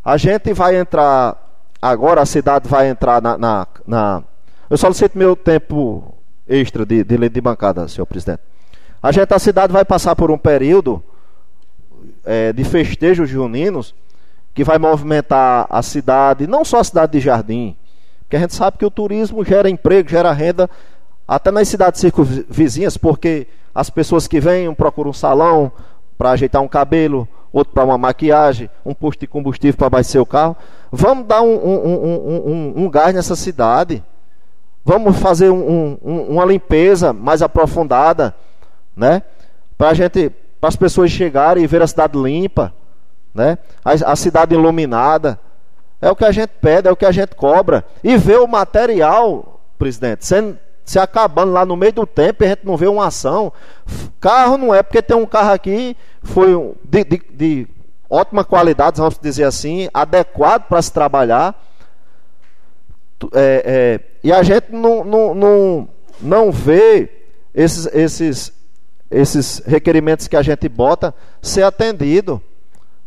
[SPEAKER 9] A gente vai entrar. Agora a cidade vai entrar na, na, na Eu solicito meu tempo extra de, de de bancada, senhor presidente. A gente, a cidade vai passar por um período é, de festejos juninos que vai movimentar a cidade, não só a cidade de Jardim, porque a gente sabe que o turismo gera emprego, gera renda até nas cidades circunvizinhas, porque as pessoas que vêm procuram um salão para ajeitar um cabelo, outro para uma maquiagem, um posto de combustível para abastecer o carro. Vamos dar um, um, um, um, gás nessa cidade. Vamos fazer uma limpeza mais aprofundada, né? Para gente, para as pessoas chegarem e ver a cidade limpa, né? A, a cidade iluminada. É o que a gente pede, é o que a gente cobra. E ver o material, presidente, sendo se acabando lá no meio do tempo e a gente não vê uma ação. Carro não é, porque tem um carro aqui, foi de, de, de ótima qualidade, vamos dizer assim, adequado para se trabalhar. É, é, e a gente não, não, não, não vê esses, esses, esses requerimentos que a gente bota ser atendido.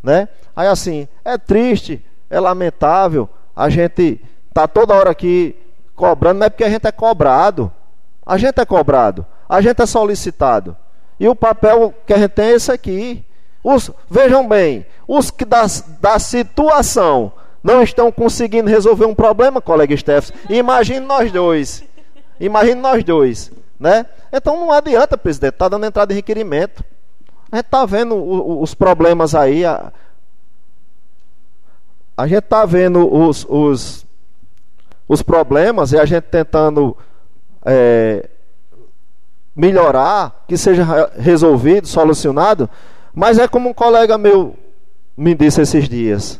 [SPEAKER 9] Né? Aí assim, é triste, é lamentável, a gente tá toda hora aqui cobrando, não é porque a gente é cobrado. A gente é cobrado, a gente é solicitado. E o papel que a gente tem é esse aqui. Os, vejam bem, os que da, da situação não estão conseguindo resolver um problema, colega Steph. Imagine nós dois. Imagine nós dois. Né? Então não adianta, presidente, está dando entrada em requerimento. A gente está vendo os problemas aí. A, a gente está vendo os, os, os problemas e a gente tentando é, melhorar, que seja resolvido, solucionado. Mas é como um colega meu me disse esses dias.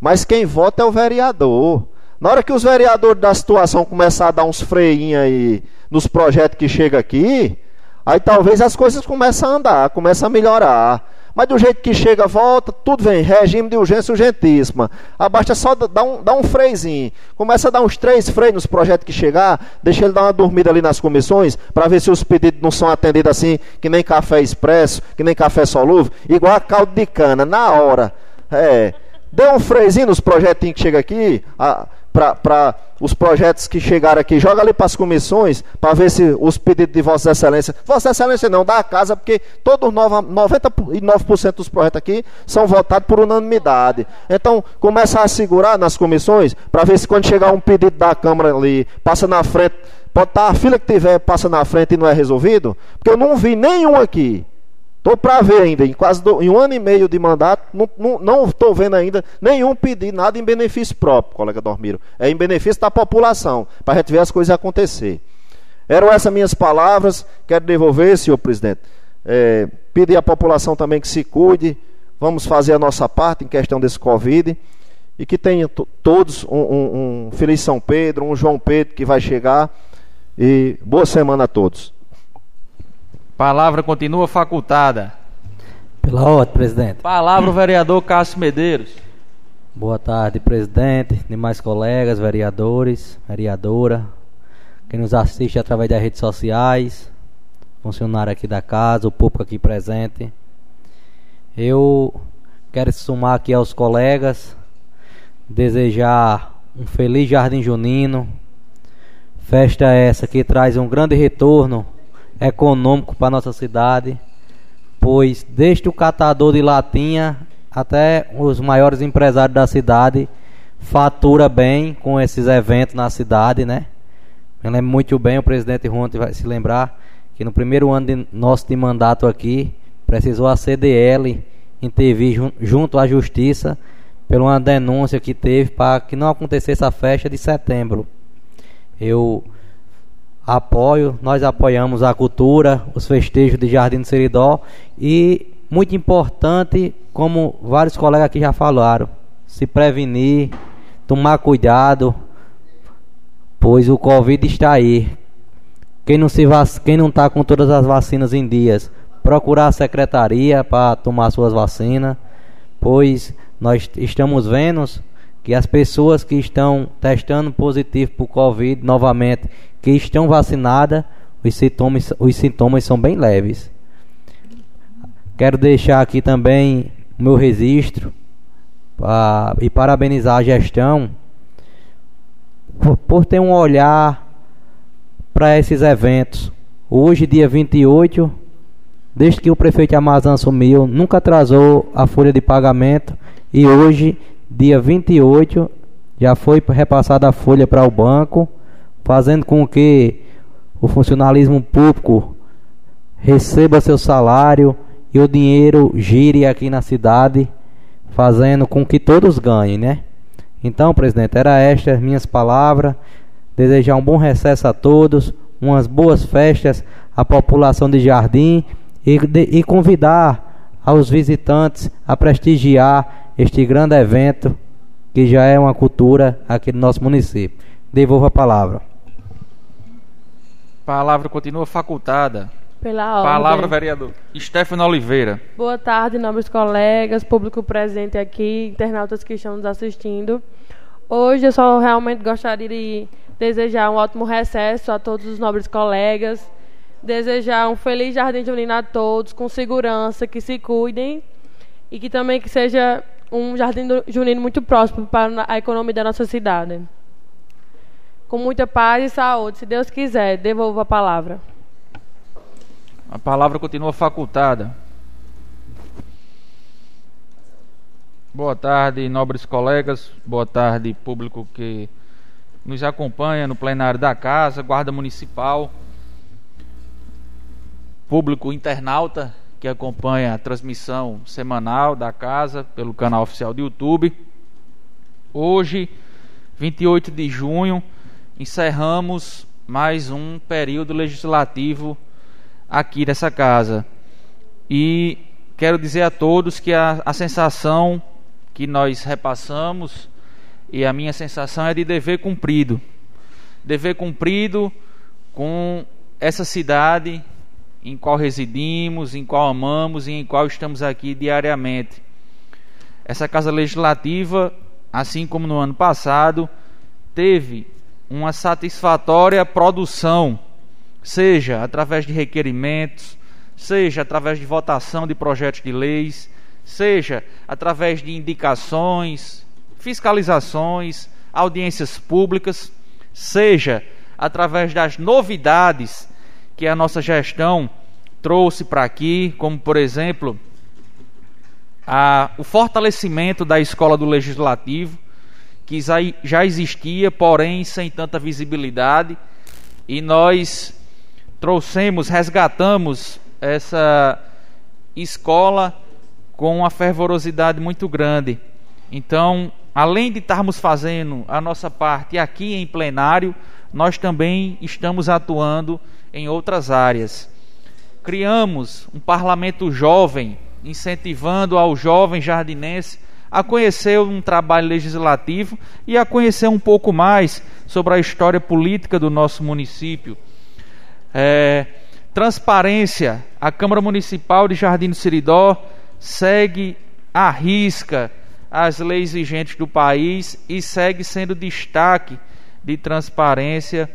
[SPEAKER 9] Mas quem vota é o vereador. Na hora que os vereadores da situação começar a dar uns freinhos aí nos projetos que chega aqui, aí talvez as coisas comecem a andar, comecem a melhorar. Mas do jeito que chega, volta, tudo vem, regime de urgência urgentíssima. Abaixa só dar um, dar um freizinho. Começa a dar uns três freios nos projetos que chegar, deixa ele dar uma dormida ali nas comissões, para ver se os pedidos não são atendidos assim, que nem café expresso, que nem café solúvel, igual a caldo de cana, na hora. É. Dê um freizinho nos projetinhos que chega aqui, para os projetos que chegaram aqui, joga ali para as comissões, para ver se os pedidos de Vossa Excelência. Vossa Excelência não, dá a casa, porque todos 99% dos projetos aqui são votados por unanimidade. Então, começa a segurar nas comissões, para ver se quando chegar um pedido da Câmara ali, passa na frente, pode estar a fila que tiver, passa na frente e não é resolvido, porque eu não vi nenhum aqui Estou para ver ainda, em quase do, em um ano e meio de mandato, não estou vendo ainda nenhum pedido, nada em benefício próprio, colega Dormiro. É em benefício da população, para a gente ver as coisas acontecer. Eram essas minhas palavras, quero devolver, senhor presidente. É, pedir à população também que se cuide, vamos fazer a nossa parte em questão desse Covid, e que tenham todos um, um, um Feliz São Pedro, um João Pedro que vai chegar, e boa semana a todos.
[SPEAKER 1] Palavra continua facultada.
[SPEAKER 6] Pela ordem, presidente.
[SPEAKER 1] Palavra o vereador Cássio Medeiros.
[SPEAKER 6] Boa tarde, presidente, demais colegas, vereadores, vereadora, quem nos assiste através das redes sociais, funcionário aqui da casa, o público aqui presente. Eu quero somar aqui aos colegas, desejar um feliz Jardim Junino, festa essa que traz um grande retorno econômico para nossa cidade, pois desde o catador de latinha até os maiores empresários da cidade fatura bem com esses eventos na cidade, né? Eu lembro muito bem, o presidente Ronte vai se lembrar que no primeiro ano de nosso de mandato aqui, precisou a CDL intervir junto à justiça por uma denúncia que teve para que não acontecesse a festa de setembro. Eu apoio, nós apoiamos a cultura, os festejos de Jardim do Seridó e muito importante, como vários colegas aqui já falaram, se prevenir, tomar cuidado, pois o Covid está aí. Quem não se vac... quem não está com todas as vacinas em dias, procurar a secretaria para tomar suas vacinas, pois nós estamos vendo que as pessoas que estão testando positivo para o Covid novamente, que estão vacinadas, os sintomas, os sintomas são bem leves. Quero deixar aqui também o meu registro pra, e parabenizar a gestão por, por ter um olhar para esses eventos. Hoje, dia 28, desde que o prefeito Amazon assumiu, nunca atrasou a folha de pagamento e hoje, dia 28, já foi repassada a folha para o banco, fazendo com que o funcionalismo público receba seu salário e o dinheiro gire aqui na cidade, fazendo com que todos ganhem, né? Então, presidente, era estas minhas palavras. Desejar um bom recesso a todos, umas boas festas à população de Jardim e, de, e convidar aos visitantes a prestigiar este grande evento que já é uma cultura aqui no nosso município. Devolvo a palavra.
[SPEAKER 1] Palavra continua facultada.
[SPEAKER 5] Pela
[SPEAKER 1] Palavra,
[SPEAKER 5] ordem.
[SPEAKER 1] vereador. Stefano Oliveira.
[SPEAKER 5] Boa tarde, nobres colegas, público presente aqui, internautas que estão nos assistindo. Hoje eu só realmente gostaria de desejar um ótimo recesso a todos os nobres colegas, desejar um feliz Jardim Junino a todos, com segurança, que se cuidem e que também que seja um Jardim Junino muito próximo para a economia da nossa cidade. Com muita paz e saúde, se Deus quiser, devolvo a palavra.
[SPEAKER 1] A palavra continua facultada. Boa tarde, nobres colegas. Boa tarde, público que nos acompanha no plenário da casa, Guarda Municipal, público internauta que acompanha a transmissão semanal da casa pelo canal oficial do YouTube. Hoje, 28 de junho, encerramos mais um período legislativo aqui nessa casa. E quero dizer a todos que a, a sensação que nós repassamos e a minha sensação é de dever cumprido. Dever cumprido com essa cidade em qual residimos, em qual amamos e em qual estamos aqui diariamente. Essa casa legislativa, assim como no ano passado, teve uma satisfatória produção seja através de requerimentos, seja através de votação de projetos de leis, seja através de indicações, fiscalizações, audiências públicas, seja através das novidades que a nossa gestão trouxe para aqui, como por exemplo, a, o fortalecimento da escola do legislativo, que já, existia, porém sem tanta visibilidade, e nós trouxemos, resgatamos essa escola com uma fervorosidade muito grande. Então, além de estarmos fazendo a nossa parte aqui em plenário, nós também estamos atuando em outras áreas. Criamos um parlamento jovem, incentivando ao jovem jardinense a conhecer um trabalho legislativo e a conhecer um pouco mais sobre a história política do nosso município. É, transparência. A Câmara Municipal de Jardim do Seridó segue à risca as leis vigentes do país e segue sendo destaque de transparência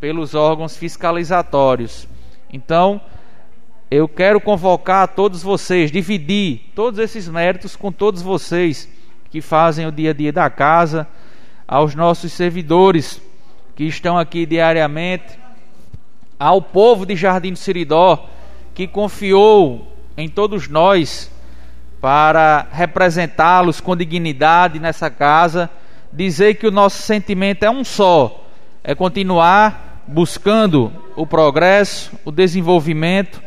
[SPEAKER 1] pelos órgãos fiscalizatórios. Então, eu quero convocar a todos vocês, dividir todos esses méritos com todos vocês que fazem o dia a dia da casa, aos nossos servidores que estão aqui diariamente, ao povo de Jardim do Siridó que confiou em todos nós para representá-los com dignidade nessa casa, dizer que o nosso sentimento é um só, é continuar buscando o progresso, o desenvolvimento,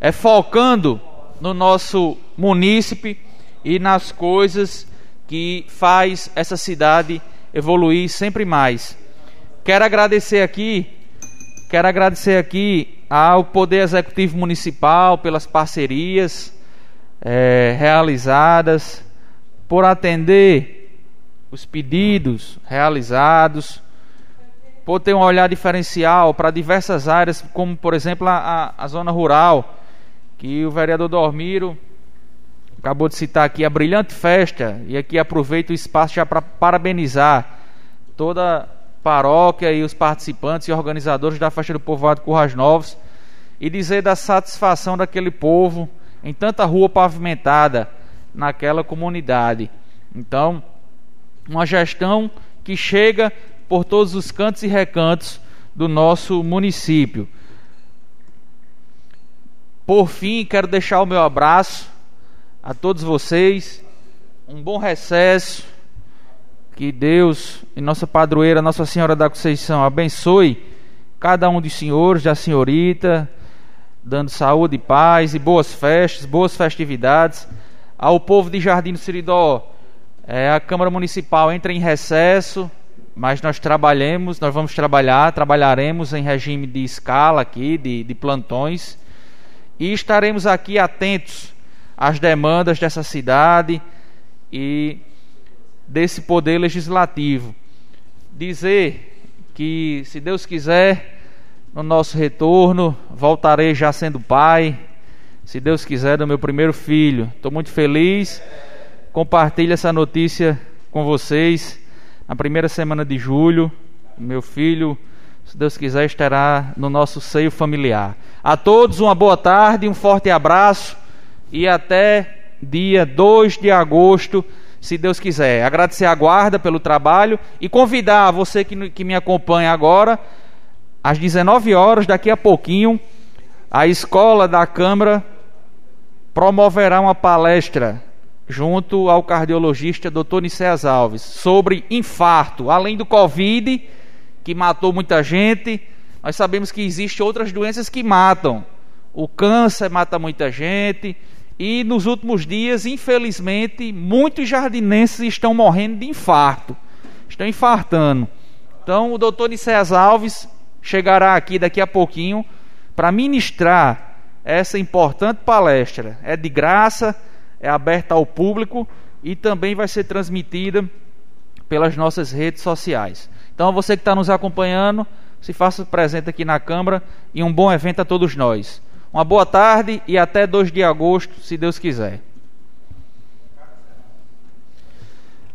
[SPEAKER 1] é focando no nosso munícipe e nas coisas que faz essa cidade evoluir sempre mais. Quero agradecer aqui Quero agradecer aqui ao Poder Executivo Municipal pelas parcerias é, realizadas, por atender os pedidos realizados, por ter um olhar diferencial para diversas áreas, como por exemplo a, a, a zona rural, que o vereador Dormiro acabou de citar aqui, a brilhante festa, e aqui aproveito o espaço já para parabenizar toda paróquia e os participantes e organizadores da festa do povoado Currais Novos e dizer da satisfação daquele povo em tanta rua pavimentada naquela comunidade. Então, uma gestão que chega por todos os cantos e recantos do nosso município. Por fim, quero deixar o meu abraço a todos vocês. Um bom recesso. Que Deus e nossa padroeira, Nossa Senhora da Conceição, abençoe cada um dos senhores, da senhorita, dando saúde, paz e boas festas, boas festividades. Ao povo de Jardim do Siridó, é, a Câmara Municipal entra em recesso, mas nós trabalhamos, nós vamos trabalhar, trabalharemos em regime de escala aqui, de, de plantões e estaremos aqui atentos às demandas dessa cidade e desse poder legislativo. Dizer que, se Deus quiser, no nosso retorno, voltarei já sendo pai, se Deus quiser, do meu primeiro filho. Estou muito feliz. Compartilho essa notícia com vocês na primeira semana de julho. Meu filho se Deus quiser, estará no nosso seio familiar. A todos uma boa tarde, um forte abraço e até dia 2 de agosto, se Deus quiser. Agradecer a guarda pelo trabalho e convidar você que, que me acompanha agora, às 19 horas, daqui a pouquinho, a escola da Câmara promoverá uma palestra junto ao cardiologista Dr. Nicéas Alves sobre infarto, além do Covid que matou muita gente. Nós sabemos que existem outras doenças que matam. O câncer mata muita gente. E nos últimos dias, infelizmente, muitos jardinenses estão morrendo de infarto. Estão infartando. Então, o doutor Nicéas Alves chegará aqui daqui a pouquinho para ministrar essa importante palestra. É de graça, é aberta ao público e também vai ser transmitida pelas nossas redes sociais. Então, você que está nos acompanhando, se faça presente aqui na Câmara e um bom evento a todos nós. Uma boa tarde e até 2 de agosto, se Deus quiser.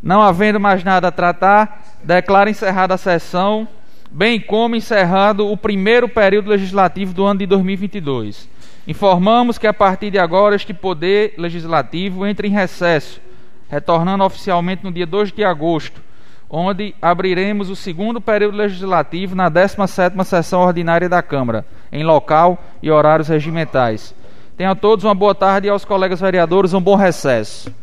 [SPEAKER 1] Não havendo mais nada a tratar, declaro encerrada a sessão, bem como encerrado o primeiro período legislativo do ano de 2022. Informamos que a partir de agora este poder legislativo entra em recesso, retornando oficialmente no dia 2 de agosto onde abriremos o segundo período legislativo na 17ª sessão ordinária da Câmara, em local e horários regimentais. Tenham todos uma boa tarde e aos colegas vereadores um bom recesso.